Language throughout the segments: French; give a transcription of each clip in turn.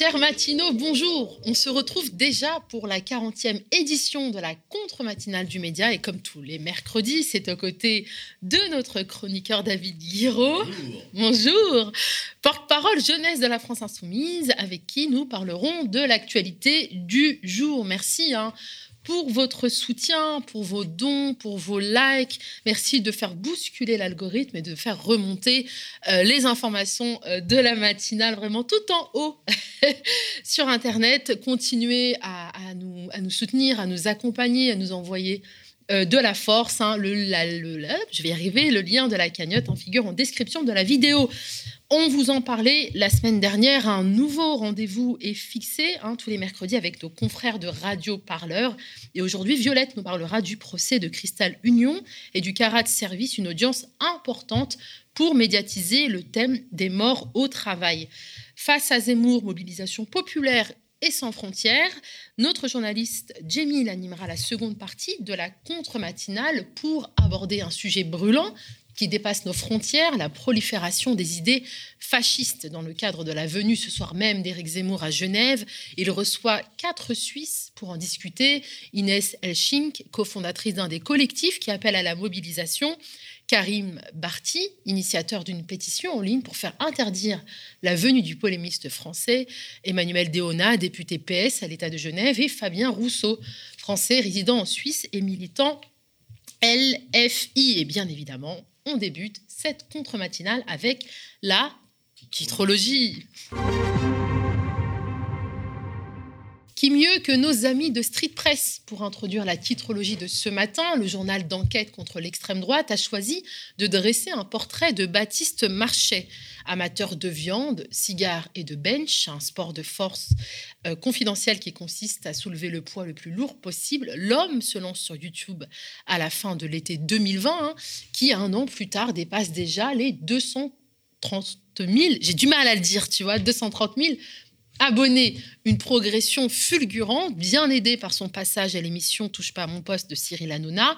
Chers matinaux, bonjour. On se retrouve déjà pour la 40e édition de la contre-matinale du média et comme tous les mercredis, c'est aux côtés de notre chroniqueur David Guiraud. Bonjour. Porte-parole jeunesse de la France insoumise avec qui nous parlerons de l'actualité du jour. Merci hein, pour votre soutien, pour vos dons, pour vos likes. Merci de faire bousculer l'algorithme et de faire remonter euh, les informations euh, de la matinale vraiment tout en haut sur Internet. Continuez à, nous, soutenir, à nous accompagner, à nous envoyer euh, de la force. Hein. le, je vais y arriver. Le lien de la cagnotte en figure en description de la vidéo. On vous en parlait la semaine dernière. Un nouveau rendez-vous est fixé hein, tous les mercredis avec nos confrères de Radio Parleur. Et aujourd'hui, Violette nous parlera du procès de Cristal Union et du Carat Service, une audience importante pour médiatiser le thème des morts au travail. Face à Zemmour, mobilisation populaire et sans frontières, notre journaliste Jamie animera la seconde partie de la contre-matinale pour aborder un sujet brûlant qui dépasse nos frontières, la prolifération des idées fascistes. Dans le cadre de la venue ce soir même d'Éric Zemmour à Genève, il reçoit quatre Suisses pour en discuter. Inès Elschink, cofondatrice d'un des collectifs qui appelle à la mobilisation. Karim Barty, initiateur d'une pétition en ligne pour faire interdire la venue du polémiste français, Emmanuel Deona, député PS à l'État de Genève, et Fabien Rousseau, français résident en Suisse et militant LFI. Et bien évidemment, on débute cette contre-matinale avec la titrologie. Qui mieux que nos amis de Street Press pour introduire la titrologie de ce matin Le journal d'enquête contre l'extrême droite a choisi de dresser un portrait de Baptiste Marchais, amateur de viande, cigares et de bench, un sport de force euh, confidentiel qui consiste à soulever le poids le plus lourd possible. L'homme se lance sur YouTube à la fin de l'été 2020, hein, qui un an plus tard dépasse déjà les 230 000, j'ai du mal à le dire, tu vois, 230 000 abonné, une progression fulgurante, bien aidé par son passage à l'émission Touche pas à mon poste de Cyril Hanouna.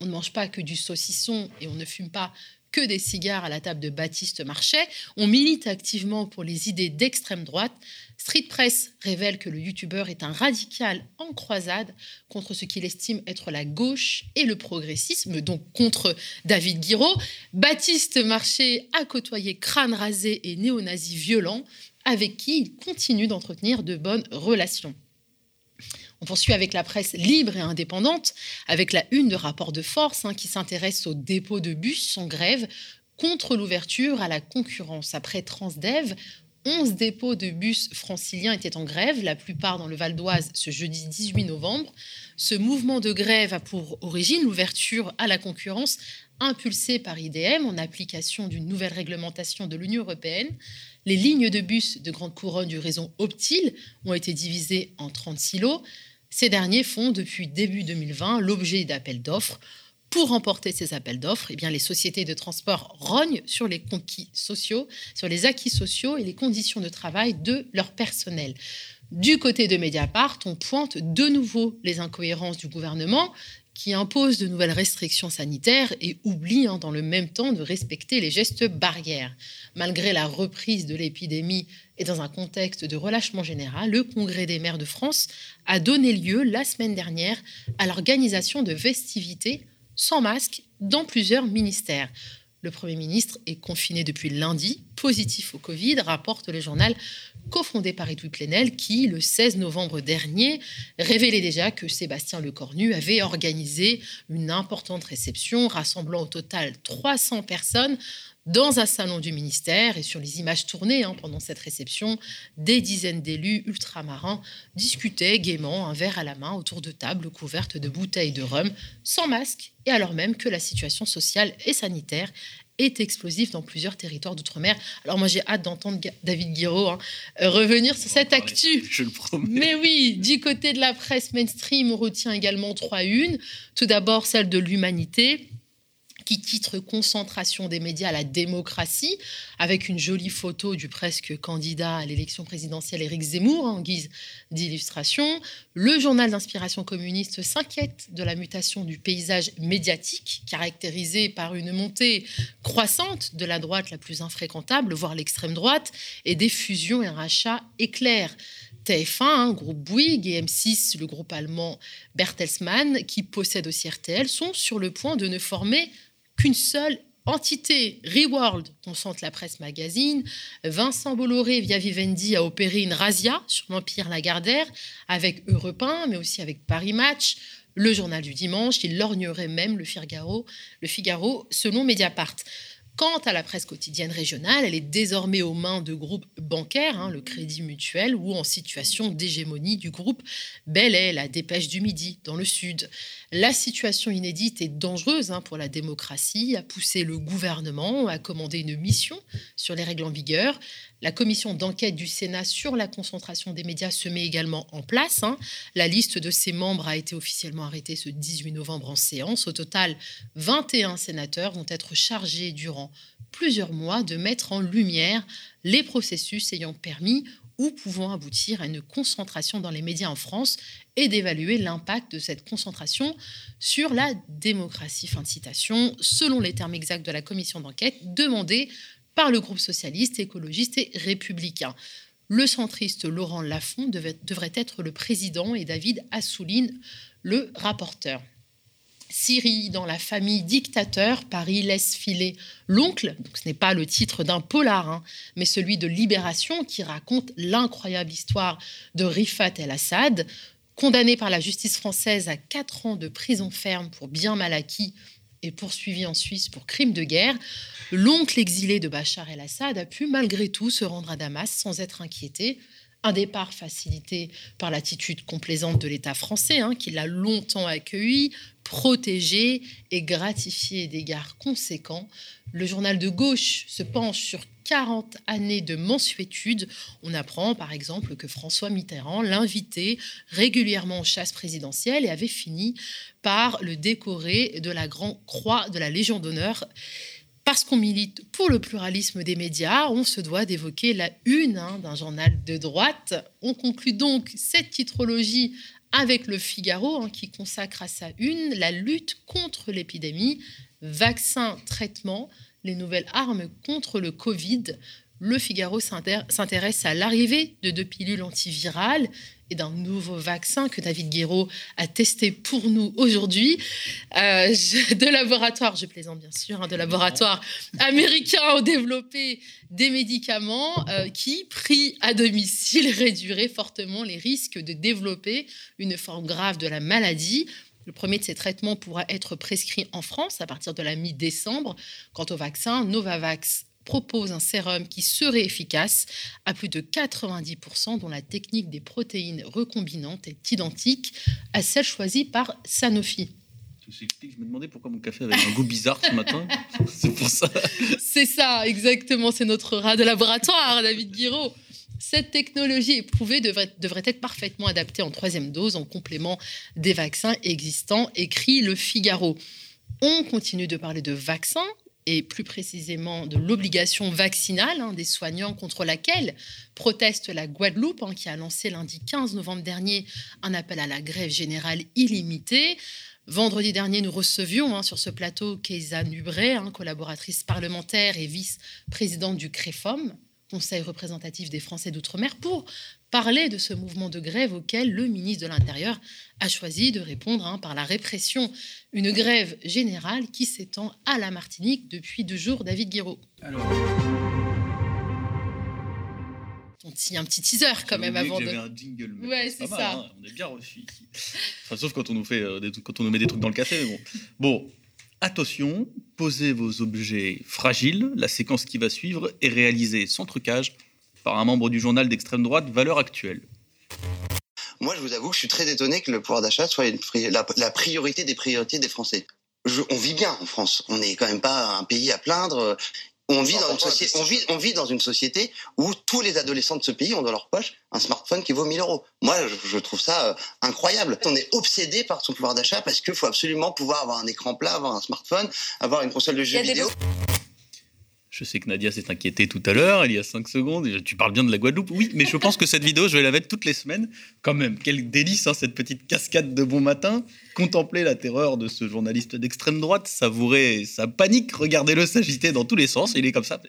On ne mange pas que du saucisson et on ne fume pas que des cigares à la table de Baptiste Marchais. On milite activement pour les idées d'extrême droite. Street Press révèle que le youtubeur est un radical en croisade contre ce qu'il estime être la gauche et le progressisme, donc contre David Guiraud. Baptiste Marchais a côtoyé crâne rasé et néo-nazis violents avec qui il continue d'entretenir de bonnes relations. On poursuit avec la presse libre et indépendante, avec la une de rapport de force hein, qui s'intéresse au dépôt de bus en grève contre l'ouverture à la concurrence. Après Transdev, 11 dépôts de bus franciliens étaient en grève, la plupart dans le Val d'Oise ce jeudi 18 novembre. Ce mouvement de grève a pour origine l'ouverture à la concurrence impulsée par IDM en application d'une nouvelle réglementation de l'Union européenne. Les lignes de bus de grande couronne du réseau Optile ont été divisées en 30 silos. Ces derniers font depuis début 2020 l'objet d'appels d'offres. Pour remporter ces appels d'offres, eh bien, les sociétés de transport rognent sur les conquis sur les acquis sociaux et les conditions de travail de leur personnel. Du côté de Mediapart, on pointe de nouveau les incohérences du gouvernement qui impose de nouvelles restrictions sanitaires et oublie hein, dans le même temps de respecter les gestes barrières. Malgré la reprise de l'épidémie et dans un contexte de relâchement général, le Congrès des maires de France a donné lieu la semaine dernière à l'organisation de festivités sans masque dans plusieurs ministères. Le Premier ministre est confiné depuis lundi, positif au Covid, rapporte le journal cofondé par Edoui Plenel, qui, le 16 novembre dernier, révélait déjà que Sébastien Lecornu avait organisé une importante réception rassemblant au total 300 personnes dans un salon du ministère et sur les images tournées hein, pendant cette réception, des dizaines d'élus ultramarins discutaient gaiement, un verre à la main, autour de tables couvertes de bouteilles de rhum, sans masque, et alors même que la situation sociale et sanitaire est explosive dans plusieurs territoires d'outre-mer. Alors moi j'ai hâte d'entendre David Guiraud hein, euh, revenir sur cette actu. Je le promets. Mais oui, du côté de la presse mainstream, on retient également trois unes. Tout d'abord celle de l'humanité qui titre Concentration des médias à la démocratie, avec une jolie photo du presque candidat à l'élection présidentielle Éric Zemmour en guise d'illustration. Le journal d'inspiration communiste s'inquiète de la mutation du paysage médiatique, caractérisé par une montée croissante de la droite la plus infréquentable, voire l'extrême droite, et des fusions et rachats éclairs. TF1, hein, groupe Bouygues, et M6, le groupe allemand Bertelsmann, qui possède aussi RTL, sont sur le point de ne former qu'une seule entité. Reworld concentre la presse magazine. Vincent Bolloré, via Vivendi, a opéré une razzia sur l'Empire Lagardère avec Europe 1, mais aussi avec Paris Match, le journal du dimanche. Il lorgnerait même le Figaro, le Figaro selon Mediapart. Quant à la presse quotidienne régionale, elle est désormais aux mains de groupes bancaires, hein, le Crédit Mutuel, ou en situation d'hégémonie du groupe Bel la Dépêche du Midi, dans le Sud. La situation inédite et dangereuse hein, pour la démocratie a poussé le gouvernement à commander une mission sur les règles en vigueur. La commission d'enquête du Sénat sur la concentration des médias se met également en place. Hein. La liste de ses membres a été officiellement arrêtée ce 18 novembre en séance. Au total, 21 sénateurs vont être chargés durant plusieurs mois de mettre en lumière les processus ayant permis ou pouvant aboutir à une concentration dans les médias en France et d'évaluer l'impact de cette concentration sur la démocratie. Fin de citation, selon les termes exacts de la commission d'enquête demandée par le groupe socialiste, écologiste et républicain. Le centriste Laurent Lafont devrait être le président et David Assouline le rapporteur. Syrie dans la famille dictateur, Paris laisse filer l'oncle. Ce n'est pas le titre d'un polar, hein, mais celui de Libération qui raconte l'incroyable histoire de Rifat el-Assad, condamné par la justice française à quatre ans de prison ferme pour bien mal acquis et poursuivi en Suisse pour crime de guerre. L'oncle exilé de Bachar el-Assad a pu malgré tout se rendre à Damas sans être inquiété un départ facilité par l'attitude complaisante de l'État français, hein, qui l'a longtemps accueilli, protégé et gratifié d'égards conséquents. Le journal de gauche se penche sur 40 années de mensuétude. On apprend par exemple que François Mitterrand l'invitait régulièrement aux chasses présidentielles et avait fini par le décorer de la Grande Croix de la Légion d'honneur parce qu'on milite pour le pluralisme des médias, on se doit d'évoquer la une hein, d'un journal de droite. On conclut donc cette titrologie avec le Figaro, hein, qui consacre à sa une la lutte contre l'épidémie, vaccins, traitements, les nouvelles armes contre le Covid. Le Figaro s'intéresse à l'arrivée de deux pilules antivirales et d'un nouveau vaccin que David Guéraud a testé pour nous aujourd'hui. Euh, de laboratoire, je plaisante bien sûr, hein, de laboratoire américain ont développé des médicaments euh, qui, pris à domicile, réduiraient fortement les risques de développer une forme grave de la maladie. Le premier de ces traitements pourra être prescrit en France à partir de la mi-décembre. Quant au vaccin, Novavax propose un sérum qui serait efficace à plus de 90%, dont la technique des protéines recombinantes est identique à celle choisie par Sanofi. Je me demandais pourquoi mon café avait un goût bizarre ce matin. C'est pour ça. C'est ça, exactement. C'est notre rat de laboratoire, David Guiraud. Cette technologie éprouvée devrait, devrait être parfaitement adaptée en troisième dose en complément des vaccins existants, écrit le Figaro. On continue de parler de vaccins et plus précisément de l'obligation vaccinale hein, des soignants contre laquelle proteste la Guadeloupe, hein, qui a lancé lundi 15 novembre dernier un appel à la grève générale illimitée. Vendredi dernier, nous recevions hein, sur ce plateau Keisa Nubré, collaboratrice parlementaire et vice-présidente du CREFOM, Conseil représentatif des Français d'outre-mer, pour parler de ce mouvement de grève auquel le ministre de l'Intérieur a choisi de répondre hein, par la répression. Une grève générale qui s'étend à la Martinique depuis deux jours. David Guiraud. Alors... On tient un petit teaser quand même avant de. un jingle. Ouais, c'est ça. Hein, on est bien reçu ici. Enfin, sauf quand on nous fait euh, des quand on nous met des trucs dans le café. Mais bon. bon, attention, posez vos objets fragiles. La séquence qui va suivre est réalisée sans trucage par un membre du journal d'extrême droite Valeurs Actuelles. Moi, je vous avoue que je suis très étonné que le pouvoir d'achat soit la, priorité des priorités des Français. on vit bien en France. On n'est quand même pas un pays à plaindre. On vit, dans une société, on, vit, on vit dans une société où tous les adolescents de ce pays ont dans leur poche un smartphone qui vaut 1000 euros. Moi, je, trouve ça euh, incroyable. On est obsédé par son pouvoir d'achat parce qu'il faut absolument pouvoir avoir un écran plat, avoir un smartphone, avoir une console de jeux vidéo. Je sais que Nadia s'est inquiétée tout à l'heure, il y a 5 secondes. Tu parles bien de la Guadeloupe. Oui, mais je pense que cette vidéo, je vais la mettre toutes les semaines. Quand même, quel délice, hein, cette petite cascade de bon matin. Contempler la terreur de ce journaliste d'extrême droite, savourer sa panique, regardez-le s'agiter dans tous les sens. Il est comme ça.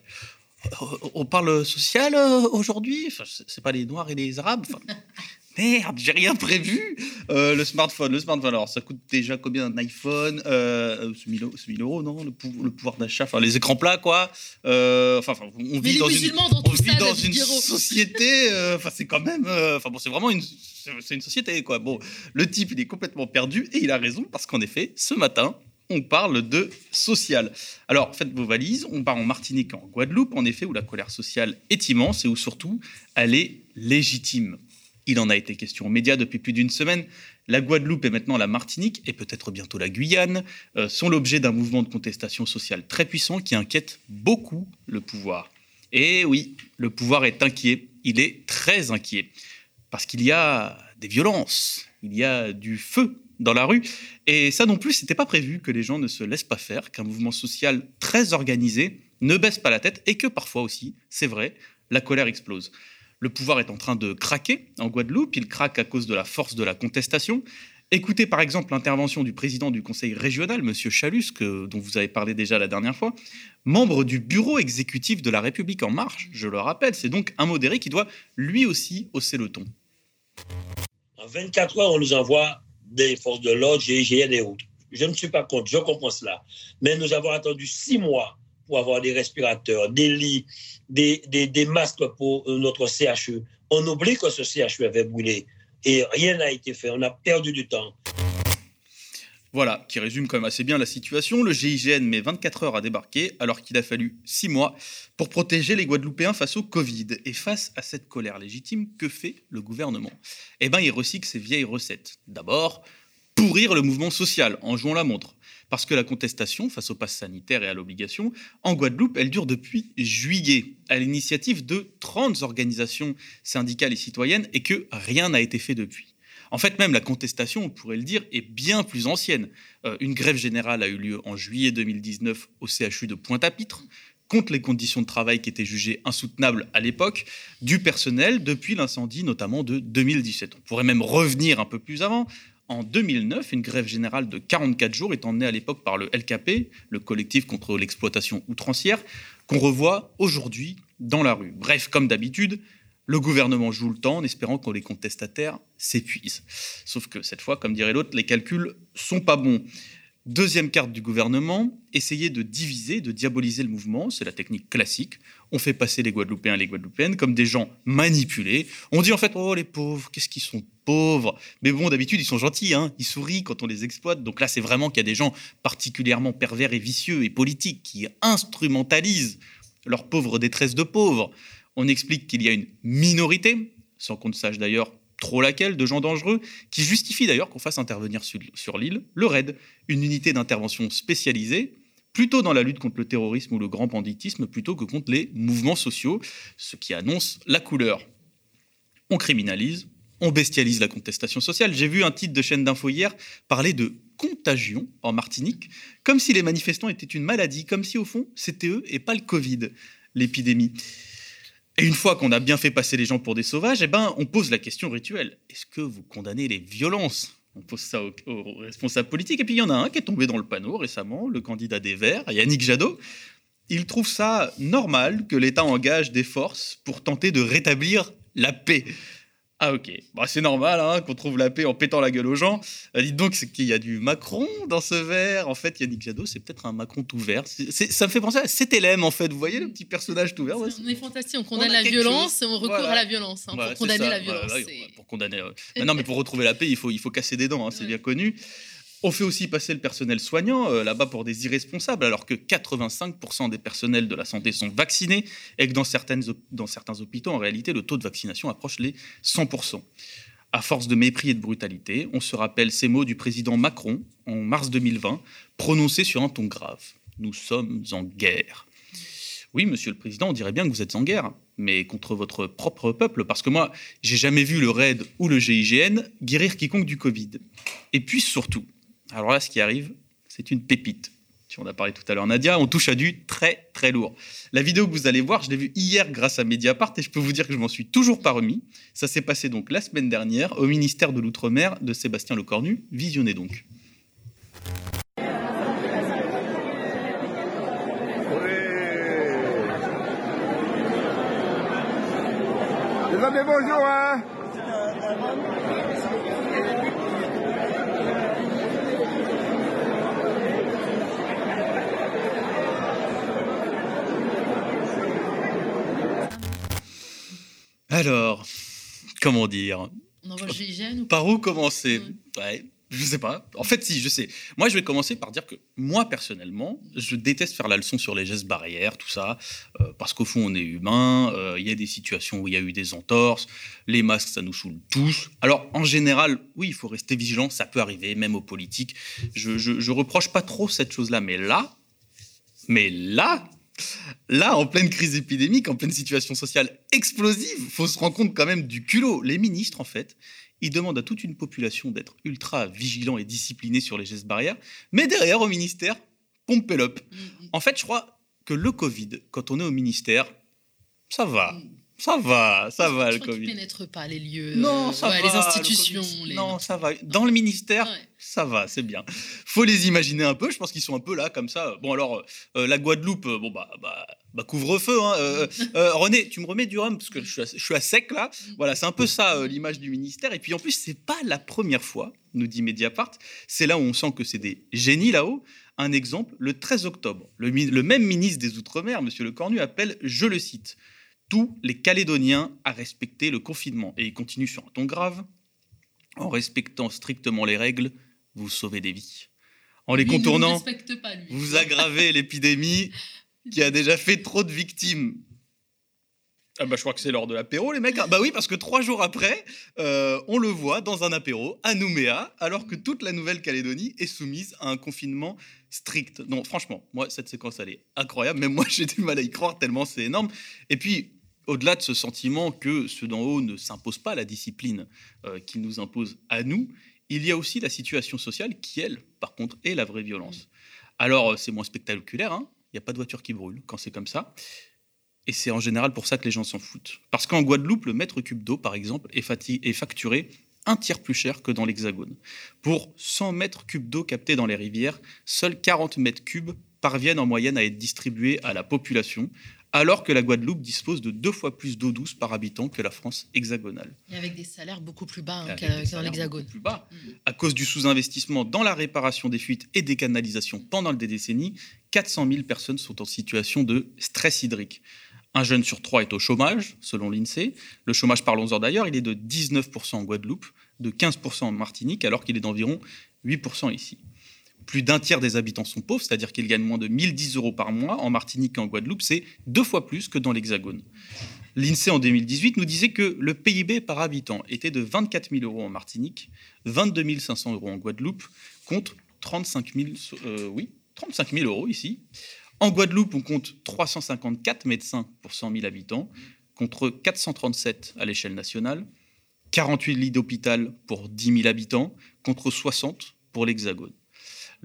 On parle social euh, aujourd'hui? Enfin, C'est pas les Noirs et les Arabes Merde, j'ai rien prévu. Euh, le smartphone, le smartphone. Alors, ça coûte déjà combien un iPhone euh, C'est 1000 euros, non le, pouvoir d'achat, enfin les écrans plats, quoi. Euh, enfin, on vit dans une, on vit dans une société. Euh, enfin, c'est quand même. Euh, enfin bon, c'est vraiment une, c'est une société, quoi. Bon, le type, il est complètement perdu et il a raison parce qu'en effet, ce matin, on parle de social. Alors, faites vos valises, on part en Martinique, en Guadeloupe, en effet, où la colère sociale est immense et où surtout, elle est légitime. Il en a été question aux médias depuis plus d'une semaine. La Guadeloupe et maintenant la Martinique, et peut-être bientôt la Guyane, euh, sont l'objet d'un mouvement de contestation sociale très puissant qui inquiète beaucoup le pouvoir. Et oui, le pouvoir est inquiet, il est très inquiet, parce qu'il y a des violences, il y a du feu dans la rue, et ça non plus, c'était pas prévu que les gens ne se laissent pas faire, qu'un mouvement social très organisé ne baisse pas la tête, et que parfois aussi, c'est vrai, la colère explose. Le pouvoir est en train de craquer en Guadeloupe. Il craque à cause de la force de la contestation. Écoutez par exemple l'intervention du président du conseil régional, M. Chalus, dont vous avez parlé déjà la dernière fois, membre du bureau exécutif de la République en marche, je le rappelle. C'est donc un modéré qui doit lui aussi hausser le ton. En 24 heures, on nous envoie des forces de l'ordre, GIGN et autres. Je ne suis pas contre, je comprends cela. Mais nous avons attendu six mois pour avoir des respirateurs, des lits, des, masques pour euh, notre CHU. On oublie que ce CHU avait brûlé et rien n'a été fait. On a perdu du temps. Voilà, qui résume quand même assez bien la situation. Le GIGN met 24 heures à débarquer alors qu'il a fallu 6 mois pour protéger les Guadeloupéens face au Covid. Et face à cette colère légitime, que fait le gouvernement? Eh bien, il recycle ses vieilles recettes. D'abord, pourrir le mouvement social en jouant la montre. Parce que la contestation face au pass sanitaire et à l'obligation, en Guadeloupe, elle dure depuis juillet, à l'initiative de 30 organisations syndicales et citoyennes, et que rien n'a été fait depuis. En fait, même la contestation, on pourrait le dire, est bien plus ancienne. Euh, une grève générale a eu lieu en juillet 2019 au CHU de Pointe-à-Pitre contre les conditions de travail qui étaient jugées insoutenables à l'époque du personnel depuis l'incendie notamment de 2017. On pourrait même revenir un peu plus avant, en 2009, une grève générale de 44 jours est emmenée à l'époque par le LKP, le collectif contre l'exploitation outrancière, qu'on revoit aujourd'hui dans la rue. Bref, comme d'habitude, le gouvernement joue le temps en espérant que les contestataires s'épuisent. Sauf que cette fois, comme dirait l'autre, les calculs sont pas bons. Deuxième carte du gouvernement, essayer de diviser, de diaboliser le mouvement, c'est la technique classique. On fait passer les Guadeloupéens et les Guadeloupéennes comme des gens manipulés. On dit en fait, oh les pauvres, qu'est-ce qu'ils sont pauvres. Mais bon, d'habitude, ils sont gentils, hein ils sourient quand on les exploite. Donc là, c'est vraiment qu'il y a des gens particulièrement pervers et vicieux et politiques qui instrumentalisent leur pauvre détresse de pauvres. On explique qu'il y a une minorité, sans qu'on ne sache d'ailleurs trop laquelle, de gens dangereux, qui justifie d'ailleurs qu'on fasse intervenir sur, l'île le RAID, une unité d'intervention spécialisée, plutôt dans la lutte contre le terrorisme ou le grand banditisme, plutôt que contre les mouvements sociaux, ce qui annonce la couleur. On criminalise, on bestialise la contestation sociale. J'ai vu un titre de chaîne d'info hier parler de contagion en Martinique, comme si les manifestants étaient une maladie, comme si au fond c'était eux et pas le Covid, l'épidémie. Et une fois qu'on a bien fait passer les gens pour des sauvages, eh ben, on pose la question rituelle. Est-ce que vous condamnez les violences? On pose ça aux, responsables politiques. Et puis il y en a un qui est tombé dans le panneau récemment, le candidat des Verts, Yannick Jadot. Il trouve ça normal que l'État engage des forces pour tenter de rétablir la paix. Ah ok, bah, c'est normal hein, qu'on trouve la paix en pétant la gueule aux gens. Euh, dites donc qu'il y a du Macron dans ce verre. En fait, Yannick Jadot, c'est peut-être un Macron tout vert. ça me fait penser à CTLM en fait. Vous voyez le petit personnage tout vert? On est fantastique, on condamne la violence, on recourt à la violence hein, pour condamner la violence. pour condamner. non mais pour retrouver la paix, il faut, il faut casser des dents, hein, c'est bien connu. On fait aussi passer le personnel soignant euh, là-bas pour des irresponsables, alors que 85% des personnels de la santé sont vaccinés et que dans, certains hôpitaux, en réalité, le taux de vaccination approche les 100%. À force de mépris et de brutalité, on se rappelle ces mots du président Macron en mars 2020, prononcés sur un ton grave. Nous sommes en guerre. Oui, monsieur le président, on dirait bien que vous êtes en guerre, mais contre votre propre peuple, parce que moi, j'ai jamais vu le RAID ou le GIGN guérir quiconque du Covid. Et puis surtout, alors là, ce qui arrive, c'est une pépite. Si on a parlé tout à l'heure, Nadia, on touche à du très très lourd. La vidéo que vous allez voir, je l'ai vue hier grâce à Mediapart et je peux vous dire que je m'en suis toujours pas remis. Ça s'est passé donc la semaine dernière au ministère de l'Outre-mer de Sébastien Lecornu. Visionnez donc. bonjour, hein Alors, comment dire? On envoie ou Par où commencer? Ouais. Ouais, Je sais pas. En fait, si, je sais. Moi, je vais commencer par dire que moi, personnellement, je déteste faire la leçon sur les gestes barrières, tout ça, euh, parce qu'au fond, on est humain. euh, Il y a des situations où il y a eu des entorses. Les masques, ça nous saoule tous. Alors, en général, oui, il faut rester vigilant. Ça peut arriver, même aux politiques. Je, je, je reproche pas trop cette chose-là. Mais là, mais là, Là, en pleine crise épidémique, en pleine situation sociale explosive, faut se rendre compte quand même du culot. Les ministres, en fait, ils demandent à toute une population d'être ultra vigilant et discipliné sur les gestes barrières, mais derrière, au ministère, pompe up. Mm, mm. En fait, je crois que le Covid, quand on est au ministère, ça va. Ça va, ça va, Je le Covid. pénètrent pas les lieux. Non, euh, ça ouais, va. Les le institutions. Les- Non, ça va. Dans le ministère, Ouais. ça va, c'est bien. Faut les imaginer un peu. Je pense qu'ils sont un peu là, comme ça. Bon, alors, euh, la Guadeloupe, euh, bon, bah, bah, bah, couvre-feu. Hein. Euh, euh, René, tu me remets du rhum parce que je suis à, je suis à sec là. Voilà, c'est un peu ça euh, l'image du ministère. Et puis en plus, c'est pas la première fois, nous dit Mediapart. C'est là où on sent que c'est des génies là-haut. Un exemple, le 13 octobre, le, le même ministre des Outre-mer, M. Le Cornu, appelle, je le cite, tous les Calédoniens à respecter le confinement. Et il continue sur un ton grave. En respectant strictement les règles, vous sauvez des vies. En les Lui, ne contournant, respecte pas, lui. vous aggravez l'épidémie qui a déjà fait trop de victimes. Ah bah je crois que c'est lors de l'apéro les mecs. Ah Bah oui parce que trois jours après, euh, on le voit dans un apéro à Nouméa alors que toute la Nouvelle-Calédonie est soumise à un confinement strict. Non franchement, moi cette séquence elle est incroyable. Même moi j'ai du mal à y croire tellement c'est énorme. Et puis au-delà de ce sentiment que ceux d'en haut ne s'imposent pas la discipline euh, qu'ils nous imposent à nous, il y a aussi la situation sociale qui elle par contre est la vraie violence. Alors euh, c'est moins spectaculaire, hein. il n'y a pas de voiture qui brûle quand c'est comme ça. Et c'est en général pour ça que les gens s'en foutent. Parce qu'en Guadeloupe, le mètre cube d'eau, par exemple, est facturé un tiers plus cher que dans l'Hexagone. Pour 100 mètres cubes d'eau captés dans les rivières, seuls 40 mètres cubes parviennent en moyenne à être distribués à la population, alors que la Guadeloupe dispose de deux fois plus d'eau douce par habitant que la France hexagonale. Et avec des salaires beaucoup plus bas hein, que dans l'Hexagone. plus bas. Mm. À cause du sous-investissement dans la réparation des fuites et des canalisations pendant des décennies, 400 000 personnes sont en situation de stress hydrique. Un jeune sur trois est au chômage, selon l'INSEE. Le chômage, parlons-en d'ailleurs, il est de 19% en Guadeloupe, de 15% en Martinique, alors qu'il est d'environ 8% ici. Plus d'un tiers des habitants sont pauvres, c'est-à-dire qu'ils gagnent moins de 1010 euros par mois. En Martinique et en Guadeloupe, c'est deux fois plus que dans l'Hexagone. L'INSEE en 2018 nous disait que le PIB par habitant était de 24 000 euros en Martinique, 22 500 euros en Guadeloupe, contre 35 000, euh, oui, 35 000 euros ici. En Guadeloupe, on compte 354 médecins pour 100 000 habitants, contre 437 à l'échelle nationale, 48 lits d'hôpital pour 10 000 habitants, contre 60 pour l'Hexagone.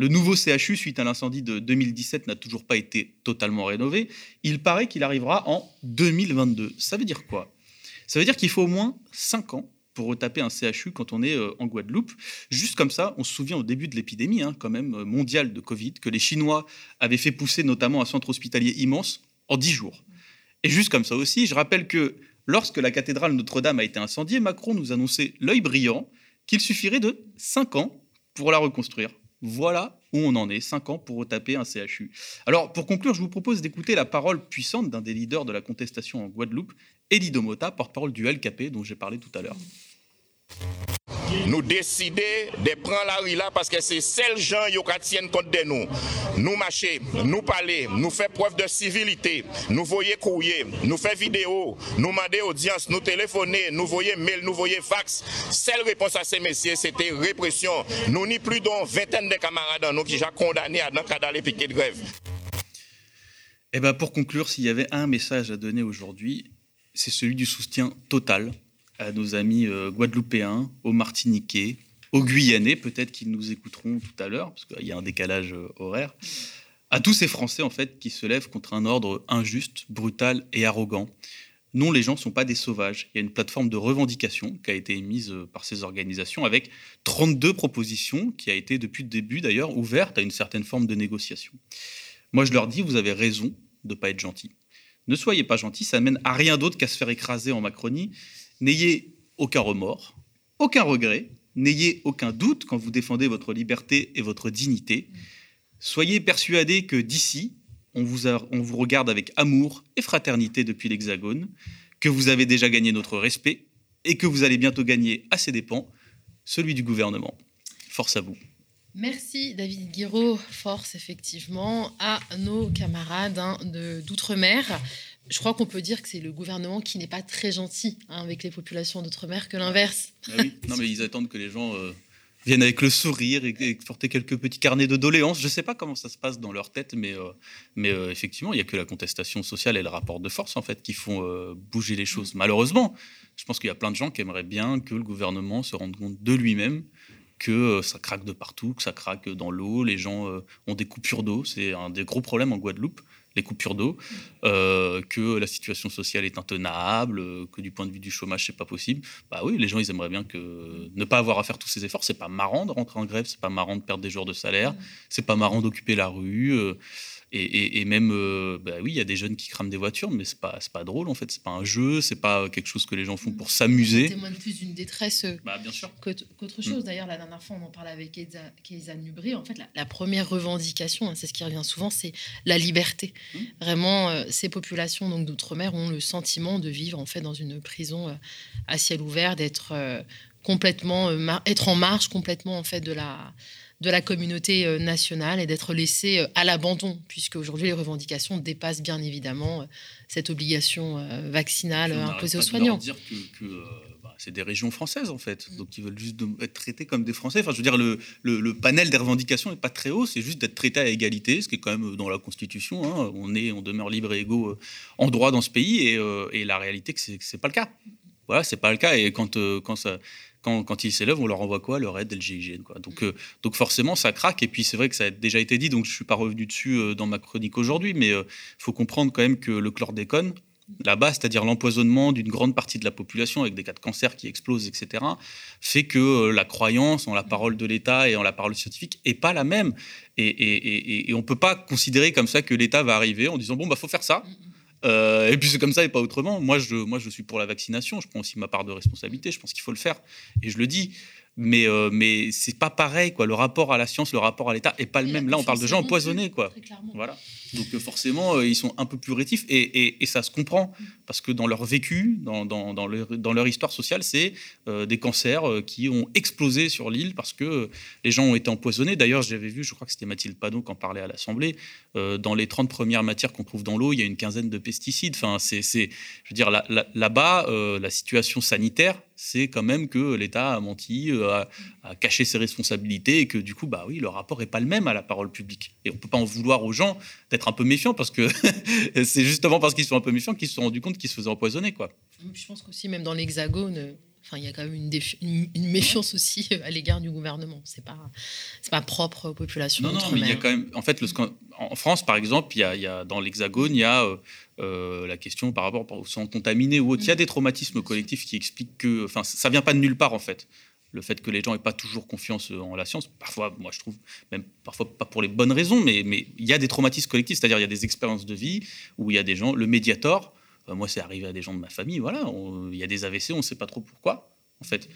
Le nouveau CHU, suite à l'incendie de 2017, n'a toujours pas été totalement rénové. Il paraît qu'il arrivera en 2022. Ça veut dire quoi? Ça veut dire qu'il faut au moins 5 ans pour retaper un CHU quand on est euh, en Guadeloupe. Juste comme ça, on se souvient au début de l'épidémie, hein, quand même, euh, mondiale de Covid, que les Chinois avaient fait pousser notamment un centre hospitalier immense en 10 jours. Et juste comme ça aussi, je rappelle que lorsque la cathédrale Notre-Dame a été incendiée, Macron nous annonçait l'œil brillant qu'il suffirait de 5 ans pour la reconstruire. Voilà où on en est, 5 ans pour retaper un CHU. Alors, pour conclure, je vous propose d'écouter la parole puissante d'un des leaders de la contestation en Guadeloupe, Elie Domota, porte-parole du LKP dont j'ai parlé tout à l'heure. Nous décider de prendre la rue là parce que c'est seuls gens qui tiennent compte de nous. Nous marcher, nous parler, nous faire preuve de civilité, nous voyer courrier, nous faire vidéo, nous demander audience, nous téléphoner, nous voyer mail, nous voyer fax. Seule réponse à ces messieurs, c'était répression. Nous ni plus d'une vingtaine de camarades nous qui sont condamnés à les piquets de grève. Eh ben, pour conclure, s'il y avait un message à donner aujourd'hui, c'est celui du soutien total à nos amis euh, guadeloupéens, aux Martiniquais, aux Guyanais, peut-être qu'ils nous écouteront tout à l'heure, parce qu'il y a un décalage euh, horaire, à tous ces Français en fait qui se lèvent contre un ordre injuste, brutal et arrogant. Non, les gens ne sont pas des sauvages. Il y a une plateforme de revendication qui a été émise euh, par ces organisations avec 32 propositions qui a été depuis le début d'ailleurs ouverte à une certaine forme de négociation. Moi, je leur dis, vous avez raison de ne pas être gentil. Ne soyez pas gentil, ça mène à rien d'autre qu'à se faire écraser en Macronie. N'ayez aucun remords, aucun regret, n'ayez aucun doute quand vous défendez votre liberté et votre dignité. Soyez persuadés que d'ici, on vous, regarde avec amour et fraternité depuis l'Hexagone, que vous avez déjà gagné notre respect et que vous allez bientôt gagner à ses dépens celui du gouvernement. Force à vous. Merci David Guiraud. Force effectivement à nos camarades hein, d'outre-mer. Je crois qu'on peut dire que c'est le gouvernement qui n'est pas très gentil hein, avec les populations d'outre-mer que l'inverse. Ah oui, non mais ils attendent que les gens euh, viennent avec le sourire et, porter quelques petits carnets de doléances. Je ne sais pas comment ça se passe dans leur tête, mais, euh, mais euh, effectivement, il n'y a que la contestation sociale et le rapport de force en fait qui font bouger les choses. Malheureusement, je pense qu'il y a plein de gens qui aimeraient bien que le gouvernement se rende compte de lui-même que ça craque de partout, que ça craque dans l'eau, les gens ont des coupures d'eau, c'est un des gros problèmes en Guadeloupe, les coupures d'eau, euh, que la situation sociale est intenable, que du point de vue du chômage c'est pas possible. Bah oui, les gens ils aimeraient bien que ne pas avoir à faire tous ces efforts, c'est pas marrant de rentrer en grève, c'est pas marrant de perdre des jours de salaire, c'est pas marrant d'occuper la rue. Et, même, euh, bah oui, il y a des jeunes qui crament des voitures, mais c'est pas, pas drôle en fait. C'est pas un jeu, c'est pas quelque chose que les gens font pour s'amuser. Ça témoigne plus d'une détresse euh, bah, qu'autre chose. Mm. D'ailleurs, la dernière fois, on en parlait avec Keiza Nubri. En fait, la, première revendication, hein, c'est ce qui revient souvent, c'est la liberté. Mm. Vraiment, euh, ces populations donc d'outre-mer ont le sentiment de vivre en fait dans une prison à ciel ouvert, d'être complètement, être en marge complètement en fait de la de la communauté euh, nationale et d'être laissé euh, à l'abandon, puisque aujourd'hui les revendications dépassent bien évidemment euh, cette obligation vaccinale imposée aux soignants. dire que, bah, c'est des régions françaises en fait, mm. donc ils veulent juste être traités comme des Français. Enfin, je veux dire, le, le, panel des revendications n'est pas très haut, c'est juste d'être traité à égalité, ce qui est quand même dans la Constitution. Hein. On est, on demeure libre et égaux en droit dans ce pays, et, et la réalité, que c'est pas le cas. Voilà, c'est pas le cas. Et quand, quand ça quand, quand ils s'élèvent, on leur envoie quoi Leur aide le GIGN. Quoi. Donc, euh, donc forcément, ça craque. Et puis c'est vrai que ça a déjà été dit, donc je ne suis pas revenu dessus euh, dans ma chronique aujourd'hui, mais il euh, faut comprendre quand même que le chlordécone, là-bas, c'est-à-dire l'empoisonnement d'une grande partie de la population avec des cas de cancer qui explosent, etc., fait que la croyance en la parole de l'État et en la parole scientifique n'est pas la même. Et, et, et on ne peut pas considérer comme ça que l'État va arriver en disant, bon, bah faut faire ça. Euh, et puis c'est comme ça et pas autrement. Moi je, moi, je suis pour la vaccination. Je prends aussi ma part de responsabilité. Je pense qu'il faut le faire. Et je le dis. Mais, euh, mais c'est pas pareil. Quoi. Le rapport à la science, le rapport à l'État est pas le même. Là, on parle de gens empoisonnés. Quoi. Voilà. Donc euh, forcément, euh, ils sont un peu plus rétifs et, ça se comprend parce que dans leur vécu, dans, leur, histoire sociale, c'est euh, des cancers qui ont explosé sur l'île parce que les gens ont été empoisonnés. D'ailleurs, j'avais vu, je crois que c'était Mathilde Padon qui en parlait à l'Assemblée, dans les 30 premières matières qu'on trouve dans l'eau, il y a une quinzaine de pesticides. Enfin, c'est, je veux dire, là-bas, la situation sanitaire, c'est quand même que l'État a menti, a, caché ses responsabilités et que du coup, bah oui, le rapport n'est pas le même à la parole publique. Et on ne peut pas en vouloir aux gens d'être un peu méfiant parce que c'est justement parce qu'ils sont un peu méfiants qu'ils se sont rendus compte qu'ils se faisaient empoisonner. Quoi. Je pense qu'aussi, même dans l'Hexagone, enfin, il y a quand même une, une, méfiance aussi à l'égard du gouvernement. C'est pas, c'est pas propre aux populations. Non, non, mais il y a quand même. En fait, le, en France, par exemple, il y a, il y a dans l'Hexagone, il y a euh, euh, la question par rapport au sang contaminé ou autre. Il y a mm. des traumatismes collectifs qui expliquent que, enfin, ça vient pas de nulle part en fait le fait que les gens n'aient pas toujours confiance en la science, parfois, moi je trouve, même parfois pas pour les bonnes raisons, mais il y a des traumatismes collectifs, c'est-à-dire il y a des expériences de vie où il y a des gens, le médiator, euh, moi c'est arrivé à des gens de ma famille, voilà, il y a des AVC, on ne sait pas trop pourquoi, en fait.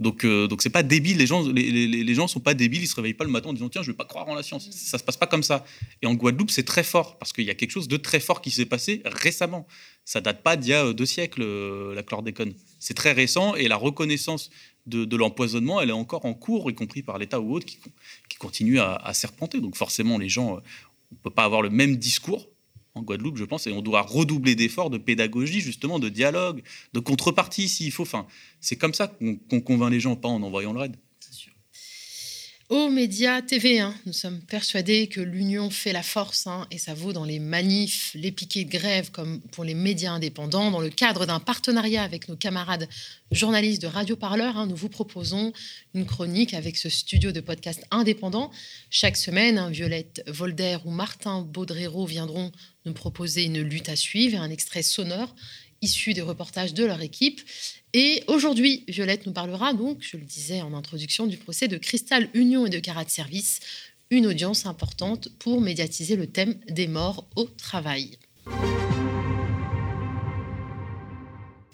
Donc, euh, donc c'est pas débile. Les gens, les, les, gens sont pas débiles. Ils se réveillent pas le matin en disant tiens, je vais pas croire en la science. Ça se passe pas comme ça. Et en Guadeloupe, c'est très fort parce qu'il y a quelque chose de très fort qui s'est passé récemment. Ça date pas d'il y a euh, deux siècles la chlordécone. C'est très récent et la reconnaissance de, l'empoisonnement, elle est encore en cours, y compris par l'État ou autre, qui, qui continue à, serpenter. Donc forcément, les gens, euh, on ne peut pas avoir le même discours en Guadeloupe, je pense, et on doit redoubler d'efforts de pédagogie, justement, de dialogue, de contrepartie, s'il faut. Enfin, c'est comme ça qu'on convainc les gens, pas en envoyant le raid. Aux médias TV1, nous sommes persuadés que l'union fait la force hein, et ça vaut dans les manifs, les piquets de grève comme pour les médias indépendants. Dans le cadre d'un partenariat avec nos camarades journalistes de Radio Parleur, hein, nous vous proposons une chronique avec ce studio de podcast indépendant. Chaque semaine, hein, Violette Volder ou Martin Baudrero viendront nous proposer une lutte à suivre et un extrait sonore issu des reportages de leur équipe. Et aujourd'hui, Violette nous parlera donc, je le disais en introduction, du procès de Cristal Union et de Carat Service, une audience importante pour médiatiser le thème des morts au travail.